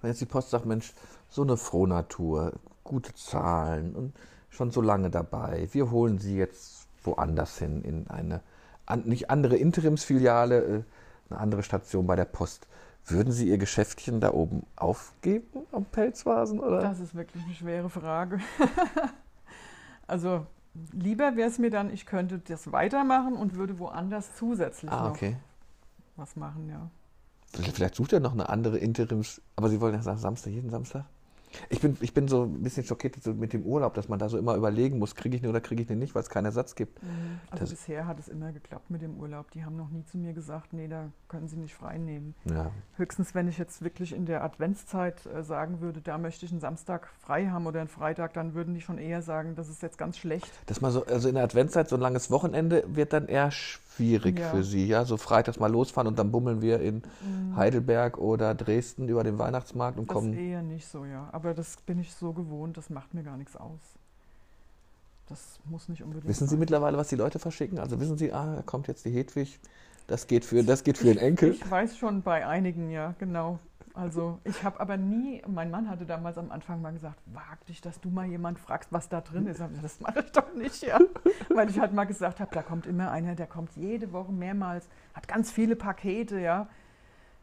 Wenn jetzt die Post sagt, Mensch, so eine Frohnatur, gute Zahlen und schon so lange dabei, wir holen sie jetzt woanders hin, in eine an, nicht andere Interimsfiliale, äh, eine andere Station bei der Post. Würden Sie Ihr Geschäftchen da oben aufgeben am Pelzvasen? Oder? Das ist wirklich eine schwere Frage. also lieber wäre es mir dann, ich könnte das weitermachen und würde woanders zusätzlich ah, noch okay. was machen, ja. Vielleicht sucht er noch eine andere Interims. Aber Sie wollen ja sagen, Samstag, jeden Samstag? Ich bin, ich bin so ein bisschen schockiert so mit dem Urlaub, dass man da so immer überlegen muss, kriege ich den oder kriege ich den nicht, weil es keinen Ersatz gibt. Also Das- bisher hat es immer geklappt mit dem Urlaub. Die haben noch nie zu mir gesagt, nee, da können Sie nicht frei nehmen. Ja. Höchstens, wenn ich jetzt wirklich in der Adventszeit äh, sagen würde, da möchte ich einen Samstag frei haben oder einen Freitag, dann würden die schon eher sagen, das ist jetzt ganz schlecht. Dass man so, also in der Adventszeit so ein langes Wochenende wird dann eher schwierig Ja. für Sie. Ja, so freitags mal losfahren und dann bummeln wir in Heidelberg oder Dresden über den Weihnachtsmarkt und Das kommen. eher nicht so, ja. Aber das bin ich so gewohnt, das macht mir gar nichts aus. Das muss nicht unbedingt Wissen Sie sein. mittlerweile, was die Leute verschicken? Also wissen Sie, ah, da kommt jetzt die Hedwig, das geht für, das geht für den Enkel. Ich weiß schon bei einigen, ja, genau. Also ich habe aber nie, mein Mann hatte damals am Anfang mal gesagt, wag dich, dass du mal jemand fragst, was da drin ist. Gesagt, Das mache ich doch nicht, ja. Weil ich halt mal gesagt habe, da kommt immer einer, der kommt jede Woche mehrmals, hat ganz viele Pakete, ja.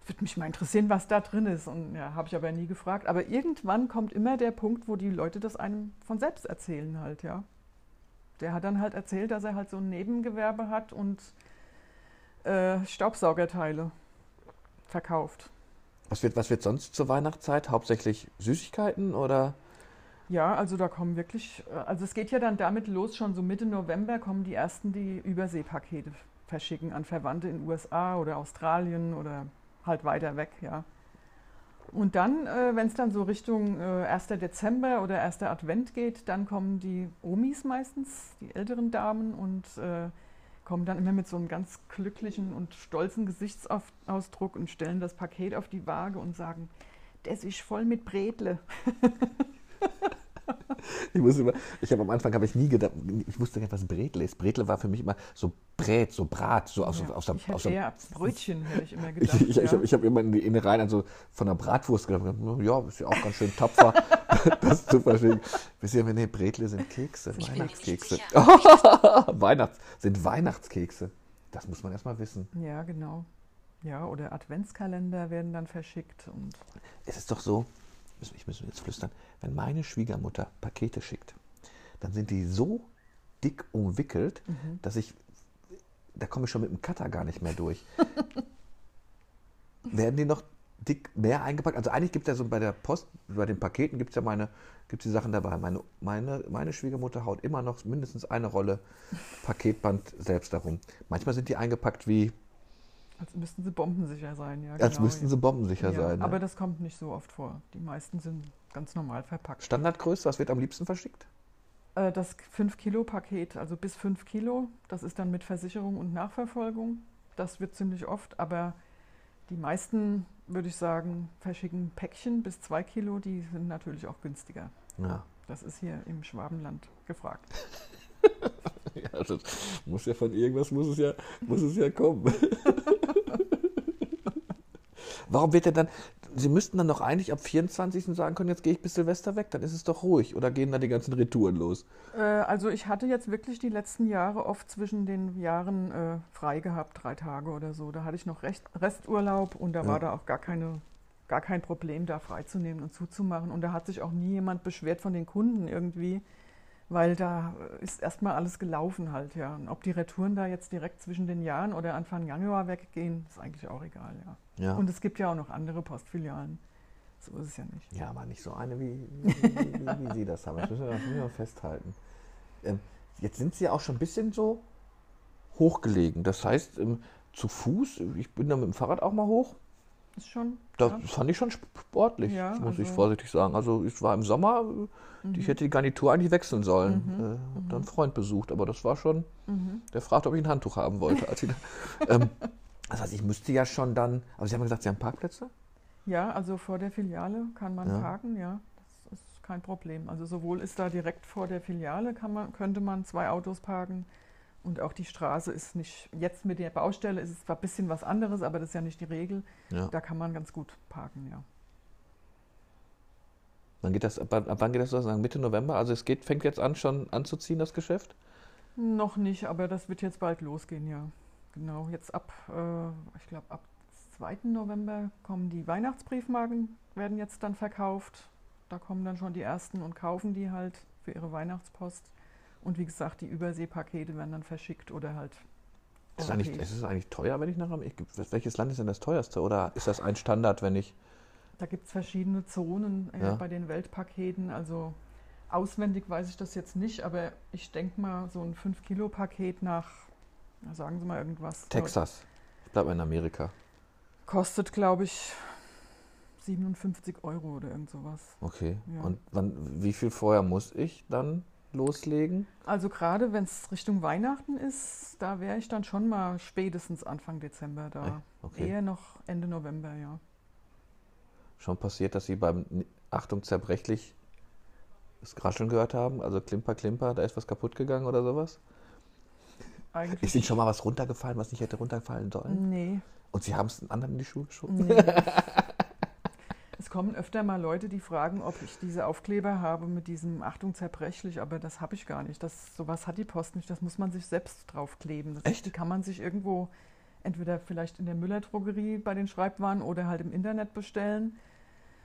Würde mich mal interessieren, was da drin ist. Und ja, habe ich aber nie gefragt. Aber irgendwann kommt immer der Punkt, wo die Leute das einem von selbst erzählen halt, ja. Der hat dann halt erzählt, dass er halt so ein Nebengewerbe hat und äh, Staubsaugerteile verkauft. Was wird, was wird sonst zur Weihnachtszeit? Hauptsächlich Süßigkeiten oder? Ja, also da kommen wirklich, äh, also es geht ja dann damit los, schon so Mitte November kommen die ersten, die Überseepakete verschicken an Verwandte in USA oder Australien oder halt weiter weg, ja. Und dann, äh, wenn es dann so Richtung äh, 1. Dezember oder 1. Advent geht, dann kommen die Omis meistens, die älteren Damen und äh, kommen dann immer mit so einem ganz glücklichen und stolzen Gesichtsausdruck und stellen das Paket auf die Waage und sagen, das ist voll mit Bretle. Ich muss immer, ich habe am Anfang habe ich nie gedacht, ich wusste nicht, was Bretle ist. Bretle war für mich immer so Brät, so Brat, so aus, Ja, aus ich aus der eher Brötchen, hätte ich immer Ich, gedacht. ich, ich ja. habe ich hab immer in die Innereien also von der Bratwurst gedacht, ja, ist ja auch ganz schön tapfer, das zu verstehen. Wisst ihr, nee, Bretle sind Kekse, Ich Weihnachtskekse. Weihnachts, sind Weihnachtskekse. Das muss man erstmal wissen. ja, genau. Ja, oder Adventskalender werden dann verschickt. Und Es ist doch so, ich muss jetzt flüstern, wenn meine Schwiegermutter Pakete schickt, dann sind die so dick umwickelt, Mhm. dass ich, da komme ich schon mit dem Cutter gar nicht mehr durch. Werden die noch dick mehr eingepackt? Also eigentlich gibt es ja so bei der Post, bei den Paketen gibt es ja meine, gibt die Sachen dabei. Meine, meine, meine Schwiegermutter haut immer noch mindestens eine Rolle Paketband selbst darum. Manchmal sind die eingepackt wie, als müssten sie bombensicher sein, ja. als genau, müssten ja. sie bombensicher ja, sein. Aber das kommt nicht so oft vor. Die meisten sind ganz normal verpackt. Standardgröße, was wird am liebsten verschickt? Äh, Das 5-Kilo-Paket, also bis 5 Kilo, das ist dann mit Versicherung und Nachverfolgung. Das wird ziemlich oft, aber die meisten, würde ich sagen, verschicken Päckchen bis 2 Kilo, die sind natürlich auch günstiger. Ja. Das ist hier im Schwabenland gefragt. Ja, das muss ja von irgendwas muss es ja, muss es ja kommen. Warum wird er dann, Sie müssten dann doch eigentlich ab 24. sagen können, jetzt gehe ich bis Silvester weg, dann ist es doch ruhig. Oder gehen dann die ganzen Retouren los? Äh, also ich hatte jetzt wirklich die letzten Jahre oft zwischen den Jahren äh, frei gehabt, drei Tage oder so. Da hatte ich noch Rest, Resturlaub und da Ja. war da auch gar, keine, gar kein Problem, da freizunehmen und zuzumachen. Und da hat sich auch nie jemand beschwert von den Kunden irgendwie, weil da ist erstmal alles gelaufen halt, ja. Und ob die Retouren da jetzt direkt zwischen den Jahren oder Anfang Januar weggehen, ist eigentlich auch egal, ja. Ja. Und es gibt ja auch noch andere Postfilialen. So ist es ja nicht. ja, aber nicht so eine, wie, wie, wie, wie, Sie das haben. Das müssen wir, das müssen wir festhalten. Ähm, jetzt sind Sie ja auch schon ein bisschen so hochgelegen. Das heißt, ähm, zu Fuß, ich bin da mit dem Fahrrad auch mal hoch. ist schon. Das ja. fand ich schon sportlich, Ja, muss ich also- vorsichtig sagen. Also es war im Sommer, Mhm. ich hätte die Garnitur eigentlich wechseln sollen. Mhm. Äh, hab dann einen Freund besucht, aber das war schon, Mhm. der fragte, ob ich ein Handtuch haben wollte. Als ich, ähm, das heißt, ich müsste ja schon dann, aber Sie haben gesagt, Sie haben Parkplätze? Ja, also vor der Filiale kann man Ja. parken, ja. Das ist kein Problem. Also sowohl ist da direkt vor der Filiale man, könnte man zwei Autos parken und auch die Straße ist nicht, jetzt mit der Baustelle ist es zwar ein bisschen was anderes, aber das ist ja nicht die Regel. Ja. Da kann man ganz gut parken, ja. Wann geht das, ab, ab wann geht das sozusagen? Mitte November? Also es geht, fängt jetzt an, schon anzuziehen, das Geschäft? Noch nicht, aber das wird jetzt bald losgehen, ja. Genau, jetzt ab, äh, ich glaube, ab 2. November kommen die Weihnachtsbriefmarken, werden jetzt dann verkauft. Da kommen dann schon die ersten und kaufen die halt für ihre Weihnachtspost. Und wie gesagt, die Überseepakete werden dann verschickt oder halt. Ist es, eigentlich, europäisch. ist es eigentlich teuer, wenn ich nach Amerika. Welches Land ist denn das teuerste? Oder ist das ein Standard, wenn ich. Da gibt es verschiedene Zonen äh, Ja. bei den Weltpaketen. Also auswendig weiß ich das jetzt nicht, aber ich denke mal, so ein 5-Kilo-Paket nach, na, sagen Sie mal irgendwas. Texas. Ich bleibe in Amerika. Kostet, glaube ich, 57 Euro oder irgend sowas. Okay. Ja. Und wann, wie viel vorher muss ich dann loslegen? Also gerade wenn es Richtung Weihnachten ist, da wäre ich dann schon mal spätestens Anfang Dezember da. Okay. Eher noch Ende November, ja. Schon passiert, dass Sie beim Achtung zerbrechlich das Rascheln gehört haben? Also Klimper, Klimper, da ist was kaputt gegangen oder sowas? Eigentlich. Ist Ihnen schon mal was runtergefallen, was nicht hätte runterfallen sollen? Nee. Und Sie haben es einen anderen in die Schuhe geschoben? nee. öfter mal Leute, die fragen, ob ich diese Aufkleber habe mit diesem Achtung zerbrechlich, aber das habe ich gar nicht. Das, sowas hat die Post nicht. Das muss man sich selbst draufkleben. Das, Echt? Die kann man sich irgendwo entweder vielleicht in der Müller-Drogerie bei den Schreibwaren oder halt im Internet bestellen.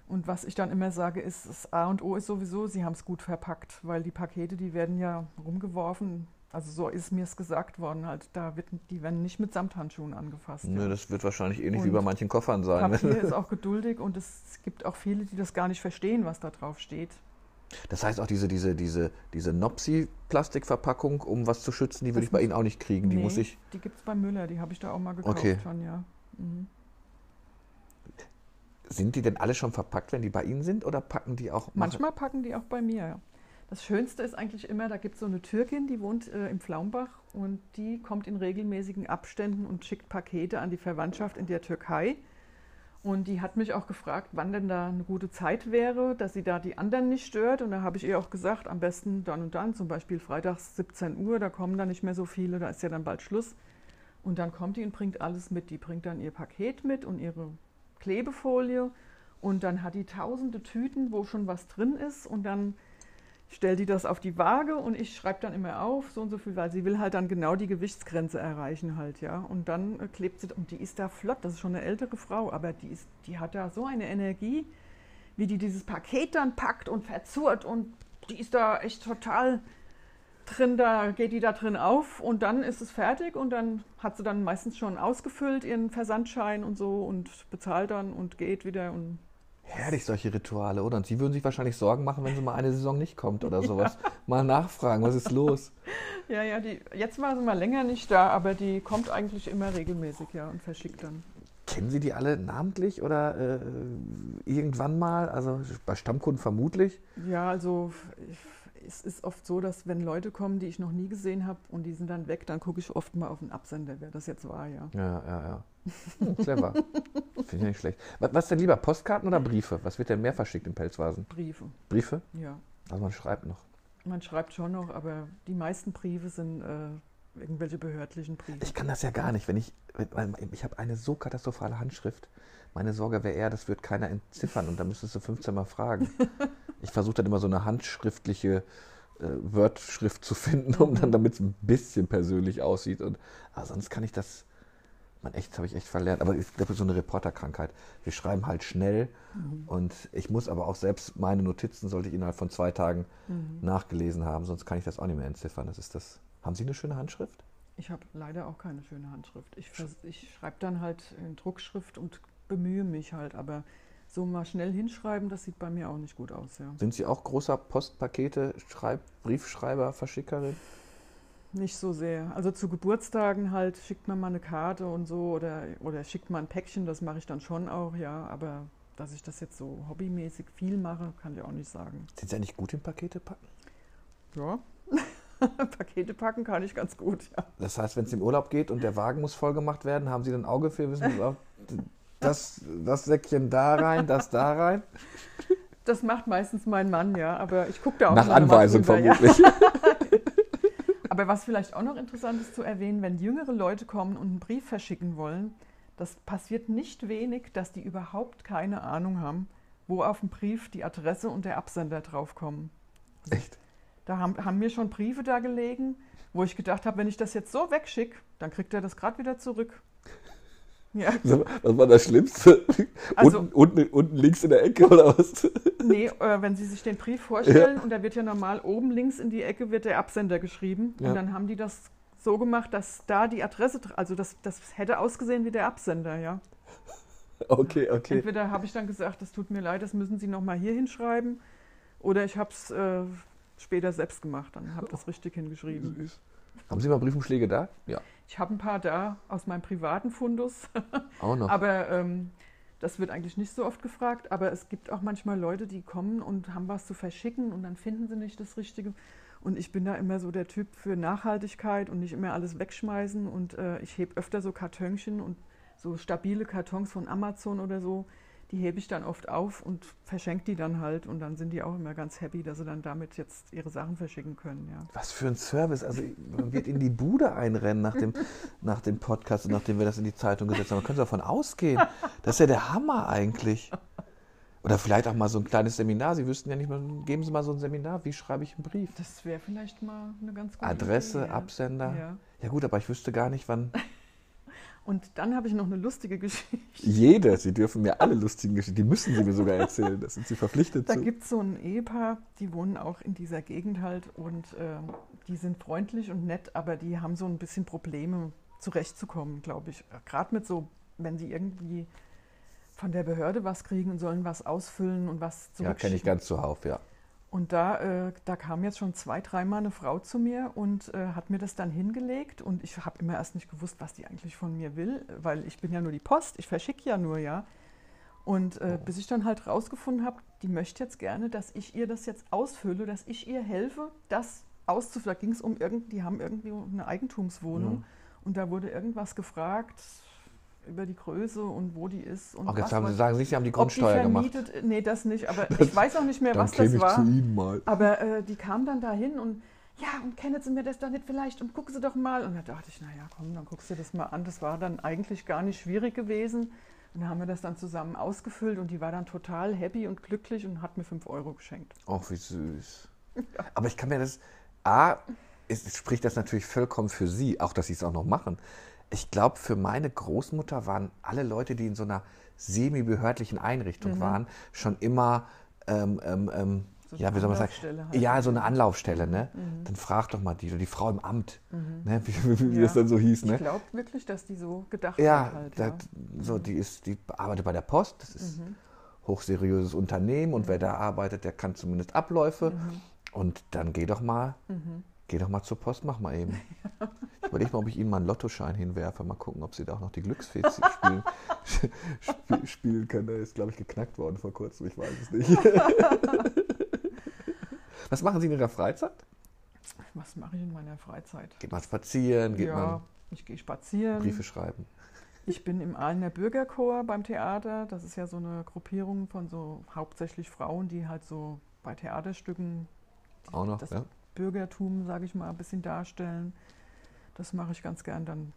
Und was ich dann immer sage, ist, das A und O ist sowieso, sie haben es gut verpackt, weil die Pakete, die werden ja rumgeworfen. Also so ist mir es gesagt worden, halt, da wird, die werden nicht mit Samthandschuhen angefasst. Nö, ja. das wird wahrscheinlich ähnlich wie Und bei manchen Koffern sein. Papier ist auch geduldig und es gibt auch viele, die das gar nicht verstehen, was da drauf steht. Das heißt auch diese, diese, diese, diese Nopsi-Plastikverpackung, um was zu schützen, die würde ich bei Ihnen auch nicht kriegen. Die Nee, muss ich. Die gibt es bei Müller, die habe ich da auch mal gekauft Okay. schon, ja. Mhm. Sind die denn alle schon verpackt, wenn die bei Ihnen sind? Oder packen die auch. Manchmal packen die auch bei mir. ja. Das Schönste ist eigentlich immer, da gibt es so eine Türkin, die wohnt äh, im Flaumbach und die kommt in regelmäßigen Abständen und schickt Pakete an die Verwandtschaft in der Türkei. Und die hat mich auch gefragt, wann denn da eine gute Zeit wäre, dass sie da die anderen nicht stört. Und da habe ich ihr auch gesagt, am besten dann und dann, zum Beispiel freitags 17 Uhr, da kommen dann nicht mehr so viele, da ist ja dann bald Schluss. Und dann kommt die und bringt alles mit. Die bringt dann ihr Paket mit und ihre Klebefolie. Und dann hat die tausende Tüten, wo schon was drin ist. Und dann stellt die das auf die Waage und ich schreibe dann immer auf, so und so viel, weil sie will halt dann genau die Gewichtsgrenze erreichen halt, ja. Und dann äh, klebt sie, und die ist da flott, das ist schon eine ältere Frau, aber die, ist, die hat da so eine Energie, wie die dieses Paket dann packt und verzurrt und die ist da echt total drin, da geht die da drin auf und dann ist es fertig und dann hat sie dann meistens schon ausgefüllt ihren Versandschein und so und bezahlt dann und geht wieder und Herrlich, solche Rituale, oder? Und Sie würden sich wahrscheinlich Sorgen machen, wenn sie mal eine Saison nicht kommt oder sowas. Mal nachfragen, was ist los? Ja, ja, die, jetzt war sie mal länger nicht da, aber die kommt eigentlich immer regelmäßig, ja, und verschickt dann. Kennen Sie die alle namentlich oder äh, irgendwann mal? Also bei Stammkunden vermutlich. Ja, also ich, es ist oft so, dass wenn Leute kommen, die ich noch nie gesehen habe und die sind dann weg, dann gucke ich oft mal auf den Absender, wer das jetzt war, ja. Ja, ja, ja. Hm, clever. Finde ich nicht schlecht. Was, was denn lieber, Postkarten oder Briefe? Was wird denn mehr verschickt in Pelzvasen? Briefe, Briefe? ja. Also man schreibt noch. Man schreibt schon noch, aber die meisten Briefe sind äh, irgendwelche behördlichen Briefe. Ich kann das ja gar nicht. Wenn ich, wenn, weil ich habe eine so katastrophale Handschrift. Meine Sorge wäre eher, das wird keiner entziffern und da müsstest du 15 Mal fragen. Ich versuche dann immer so eine handschriftliche äh, Word-Schrift zu finden, um dann, damit es ein bisschen persönlich aussieht. Und aber sonst kann ich das. Man, echt, habe ich echt verlernt. Aber ich glaube, so eine Reporterkrankheit. Wir schreiben halt schnell Mhm. und ich muss aber auch selbst meine Notizen sollte ich innerhalb von zwei Tagen Mhm. nachgelesen haben, sonst kann ich das auch nicht mehr entziffern. Das ist das. Haben Sie eine schöne Handschrift? Ich habe leider auch keine schöne Handschrift. Ich, ich schreibe dann halt in Druckschrift und bemühe mich halt, aber so mal schnell hinschreiben, das sieht bei mir auch nicht gut aus, ja. Sind Sie auch großer Postpakete, Schreib, Briefschreiber, Verschickerin? nicht so sehr. Also zu Geburtstagen halt schickt man mal eine Karte und so oder, oder schickt mal ein Päckchen, das mache ich dann schon auch, ja. Aber dass ich das jetzt so hobbymäßig viel mache, kann ich auch nicht sagen. Sind Sie eigentlich gut im Pakete packen? Ja. Pakete packen kann ich ganz gut, ja. Das heißt, wenn es im Urlaub geht und der Wagen muss voll gemacht werden, haben Sie ein Auge für, wissen Sie, das, das Säckchen da rein, das da rein? Das macht meistens mein Mann, ja, aber ich gucke da auch Nach Anweisung drüber, vermutlich. Ja. aber was vielleicht auch noch interessant ist zu erwähnen, wenn jüngere Leute kommen und einen Brief verschicken wollen, das passiert nicht wenig, dass die überhaupt keine Ahnung haben, wo auf dem Brief die Adresse und der Absender draufkommen. Echt? Da haben, haben mir schon Briefe da gelegen, wo ich gedacht habe, wenn ich das jetzt so wegschicke, dann kriegt er das gerade wieder zurück. Ja. Was war das Schlimmste? Also, unten, unten, unten, links in der Ecke oder was? Nee, äh, wenn Sie sich den Brief vorstellen, ja. und da wird ja normal oben links in die Ecke wird der Absender geschrieben. Ja. Und dann haben die das so gemacht, dass da die Adresse, also das, das hätte ausgesehen wie der Absender, ja. Okay, okay. Entweder habe ich dann gesagt, das tut mir leid, das müssen Sie nochmal hier hinschreiben, oder ich habe es äh, später selbst gemacht, dann habe das richtig hingeschrieben. Süß. Haben Sie mal Briefumschläge da? Ja. Ich habe ein paar da aus meinem privaten Fundus. Auch noch. aber ähm, das wird eigentlich nicht so oft gefragt. Aber es gibt auch manchmal Leute, die kommen und haben was zu verschicken und dann finden sie nicht das Richtige. Und ich bin da immer so der Typ für Nachhaltigkeit und nicht immer alles wegschmeißen. Und äh, ich hebe öfter so Kartönchen und so stabile Kartons von Amazon oder so die hebe ich dann oft auf und verschenke die dann halt und dann sind die auch immer ganz happy, dass sie dann damit jetzt ihre Sachen verschicken können. Ja. Was für ein Service. Also man wird in die Bude einrennen nach dem, nach dem Podcast und nachdem wir das in die Zeitung gesetzt haben. Man könnte davon ausgehen. Das ist ja der Hammer eigentlich. Oder vielleicht auch mal so ein kleines Seminar. Sie wüssten ja nicht mal, geben Sie mal so ein Seminar, wie schreibe ich einen Brief? Das wäre vielleicht mal eine ganz gute Adresse, Idee. Absender. Ja. ja gut, aber ich wüsste gar nicht, wann. Und dann habe ich noch eine lustige Geschichte. Jede, Sie dürfen mir alle lustigen Geschichten, die müssen Sie mir sogar erzählen, da sind Sie verpflichtet da zu. Da gibt es so ein Ehepaar, die wohnen auch in dieser Gegend halt und äh, die sind freundlich und nett, aber die haben so ein bisschen Probleme zurechtzukommen, glaube ich. Gerade mit so, wenn sie irgendwie von der Behörde was kriegen und sollen was ausfüllen und was zurückschicken. Ja, kenne ich ganz zuhauf, ja. Und da, äh, da kam jetzt schon zwei, dreimal eine Frau zu mir und äh, hat mir das dann hingelegt. Und ich habe immer erst nicht gewusst, was die eigentlich von mir will, weil ich bin ja nur die Post, ich verschicke ja nur, ja. Und äh, bis ich dann halt rausgefunden habe, die möchte jetzt gerne, dass ich ihr das jetzt ausfülle, dass ich ihr helfe, das auszufüllen. Da ging es um irgendwie, die haben irgendwie eine Eigentumswohnung. Ja. Und da wurde irgendwas gefragt, über die Größe und wo die ist. Und Ach, jetzt haben Sie, sagen Sie, Sie haben die Grundsteuer die gemacht. Nee, das nicht, aber das, ich weiß auch nicht mehr, was das war. Zu Ihnen mal. Aber äh, die kam dann dahin und ja, und kennen Sie mir das doch nicht vielleicht und gucken Sie doch mal. Und da dachte ich, naja, komm, dann guckst du das mal an. Das war dann eigentlich gar nicht schwierig gewesen. Und dann haben wir das dann zusammen ausgefüllt und die war dann total happy und glücklich und hat mir 5 Euro geschenkt. Ach, wie süß. Ja. Aber ich kann mir das, A, es spricht das natürlich vollkommen für Sie, auch dass Sie es auch noch machen ich glaube, für meine Großmutter waren alle Leute, die in so einer semi-behördlichen Einrichtung mhm. waren, schon immer, ähm, ähm, ähm so ja, wie soll man sagen? Halt. Ja, so eine Anlaufstelle, ne? Mhm. Dann frag doch mal die, die Frau im Amt, mhm. ne? wie, wie, wie ja. das dann so hieß, ne? Ich glaube wirklich, dass die so gedacht ja, hat. Halt, ja, so, die, ist, die arbeitet bei der Post, das ist ein mhm. hochseriöses Unternehmen und wer da arbeitet, der kann zumindest Abläufe. Mhm. Und dann geh doch mal mhm. Geh doch mal zur Post, mach mal eben. Überlege mal, ob ich Ihnen mal einen Lottoschein hinwerfe. Mal gucken, ob Sie da auch noch die Glücksfee spielen, Spiel, spielen können. Der ist, glaube ich, geknackt worden vor kurzem. Ich weiß es nicht. Was machen Sie in Ihrer Freizeit? Was mache ich in meiner Freizeit? Geht man spazieren? Geht ja, man ich gehe spazieren. Briefe schreiben? Ich bin im Aalener Bürgerchor beim Theater. Das ist ja so eine Gruppierung von so hauptsächlich Frauen, die halt so bei Theaterstücken auch noch, ja Bürgertum, sage ich mal, ein bisschen darstellen. Das mache ich ganz gern. Dann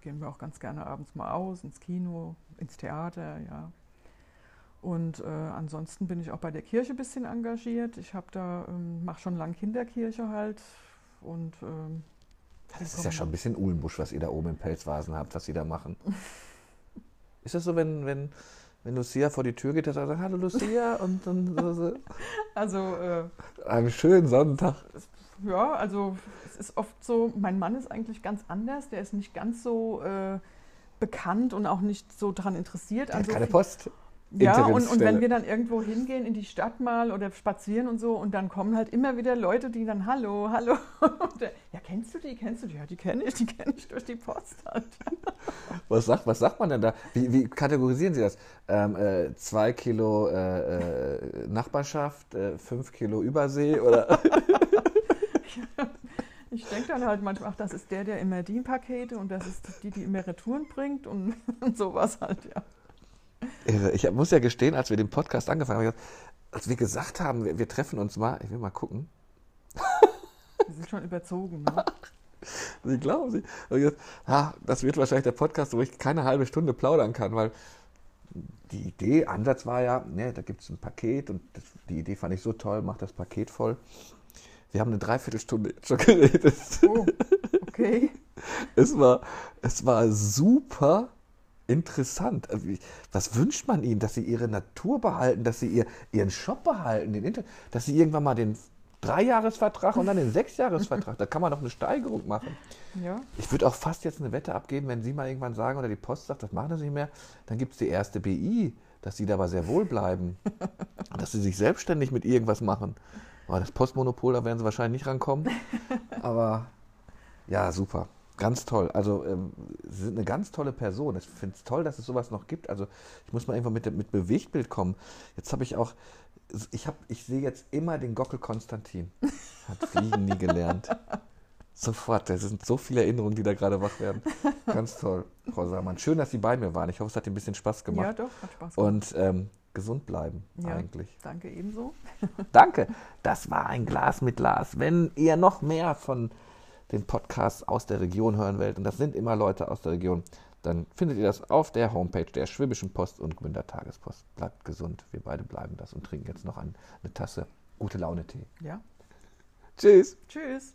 gehen wir auch ganz gerne abends mal aus, ins Kino, ins Theater, ja. Und äh, ansonsten bin ich auch bei der Kirche ein bisschen engagiert. Ich habe da, ähm, mache schon lange Kinderkirche halt. Und, ähm, das ist ja schon ein bisschen Uhlenbusch, was ihr da oben im Pelzvasen habt, was sie da machen. ist das so, wenn, wenn wenn Lucia vor die Tür geht, er sagt, hallo Lucia und dann so. so. Also. Äh, Einen schönen Sonntag. Ja, also es ist oft so, mein Mann ist eigentlich ganz anders, der ist nicht ganz so äh, bekannt und auch nicht so daran interessiert. Der hat keine Post. Ja, und, und wenn wir dann irgendwo hingehen, in die Stadt mal oder spazieren und so, und dann kommen halt immer wieder Leute, die dann, hallo, hallo. Äh, ja, kennst du die, kennst du die? Ja, die kenne ich, die kenne ich durch die Post halt. Was sagt, was sagt man denn da? Wie, wie kategorisieren Sie das? Ähm, äh, zwei Kilo äh, äh, Nachbarschaft, äh, fünf Kilo Übersee oder? Ich denke dann halt manchmal, ach, das ist der, der immer die Pakete und das ist die, die immer Retouren bringt und, und sowas halt, ja. Irre. Ich muss ja gestehen, als wir den Podcast angefangen haben, als wir gesagt haben, wir, wir treffen uns mal, ich will mal gucken. Wir sind schon überzogen, ne? Sie glauben Sie? gesagt, ah, das wird wahrscheinlich der Podcast, wo ich keine halbe Stunde plaudern kann, weil die Idee, Ansatz war ja, ne, da gibt es ein Paket und das, die Idee fand ich so toll, mach das Paket voll. Wir haben eine Dreiviertelstunde jetzt schon geredet. Oh, okay. Es war, es war super interessant. Also Was wünscht man ihnen? Dass sie ihre Natur behalten, dass sie ihr, ihren Shop behalten, den Inter dass sie irgendwann mal den Dreijahresvertrag und dann den Sechsjahresvertrag, da kann man doch eine Steigerung machen. Ja, Ich würde auch fast jetzt eine Wette abgeben, wenn Sie mal irgendwann sagen oder die Post sagt, das machen Sie nicht mehr, dann gibt es die erste BI, dass Sie dabei sehr wohl bleiben. dass Sie sich selbstständig mit irgendwas machen. Aber das Postmonopol, da werden Sie wahrscheinlich nicht rankommen. Aber ja, super. Ganz toll. Also ähm, Sie sind eine ganz tolle Person. Ich finde es toll, dass es sowas noch gibt. Also ich muss mal irgendwann mit, mit Bewegtbild kommen. Jetzt habe ich auch, ich, hab, ich sehe jetzt immer den Gockel Konstantin. Hat Fliegen nie gelernt. Sofort, das sind so viele Erinnerungen, die da gerade wach werden. Ganz toll, Frau Samann. Schön, dass Sie bei mir waren. Ich hoffe, es hat Ihnen ein bisschen Spaß ja gemacht. doch, hat Spaß gemacht. Und ähm, gesund bleiben, Ja. eigentlich. Danke ebenso. Danke. Das war ein Glas mit Glas. Wenn ihr noch mehr von den Podcasts aus der Region hören wollt, und das sind immer Leute aus der Region, dann findet ihr das auf der Homepage der Schwäbischen Post und Gmünder Tagespost. Bleibt gesund. Wir beide bleiben das und trinken jetzt noch ein, eine Tasse gute Laune Tee. Ja, Tschüss. tschüss.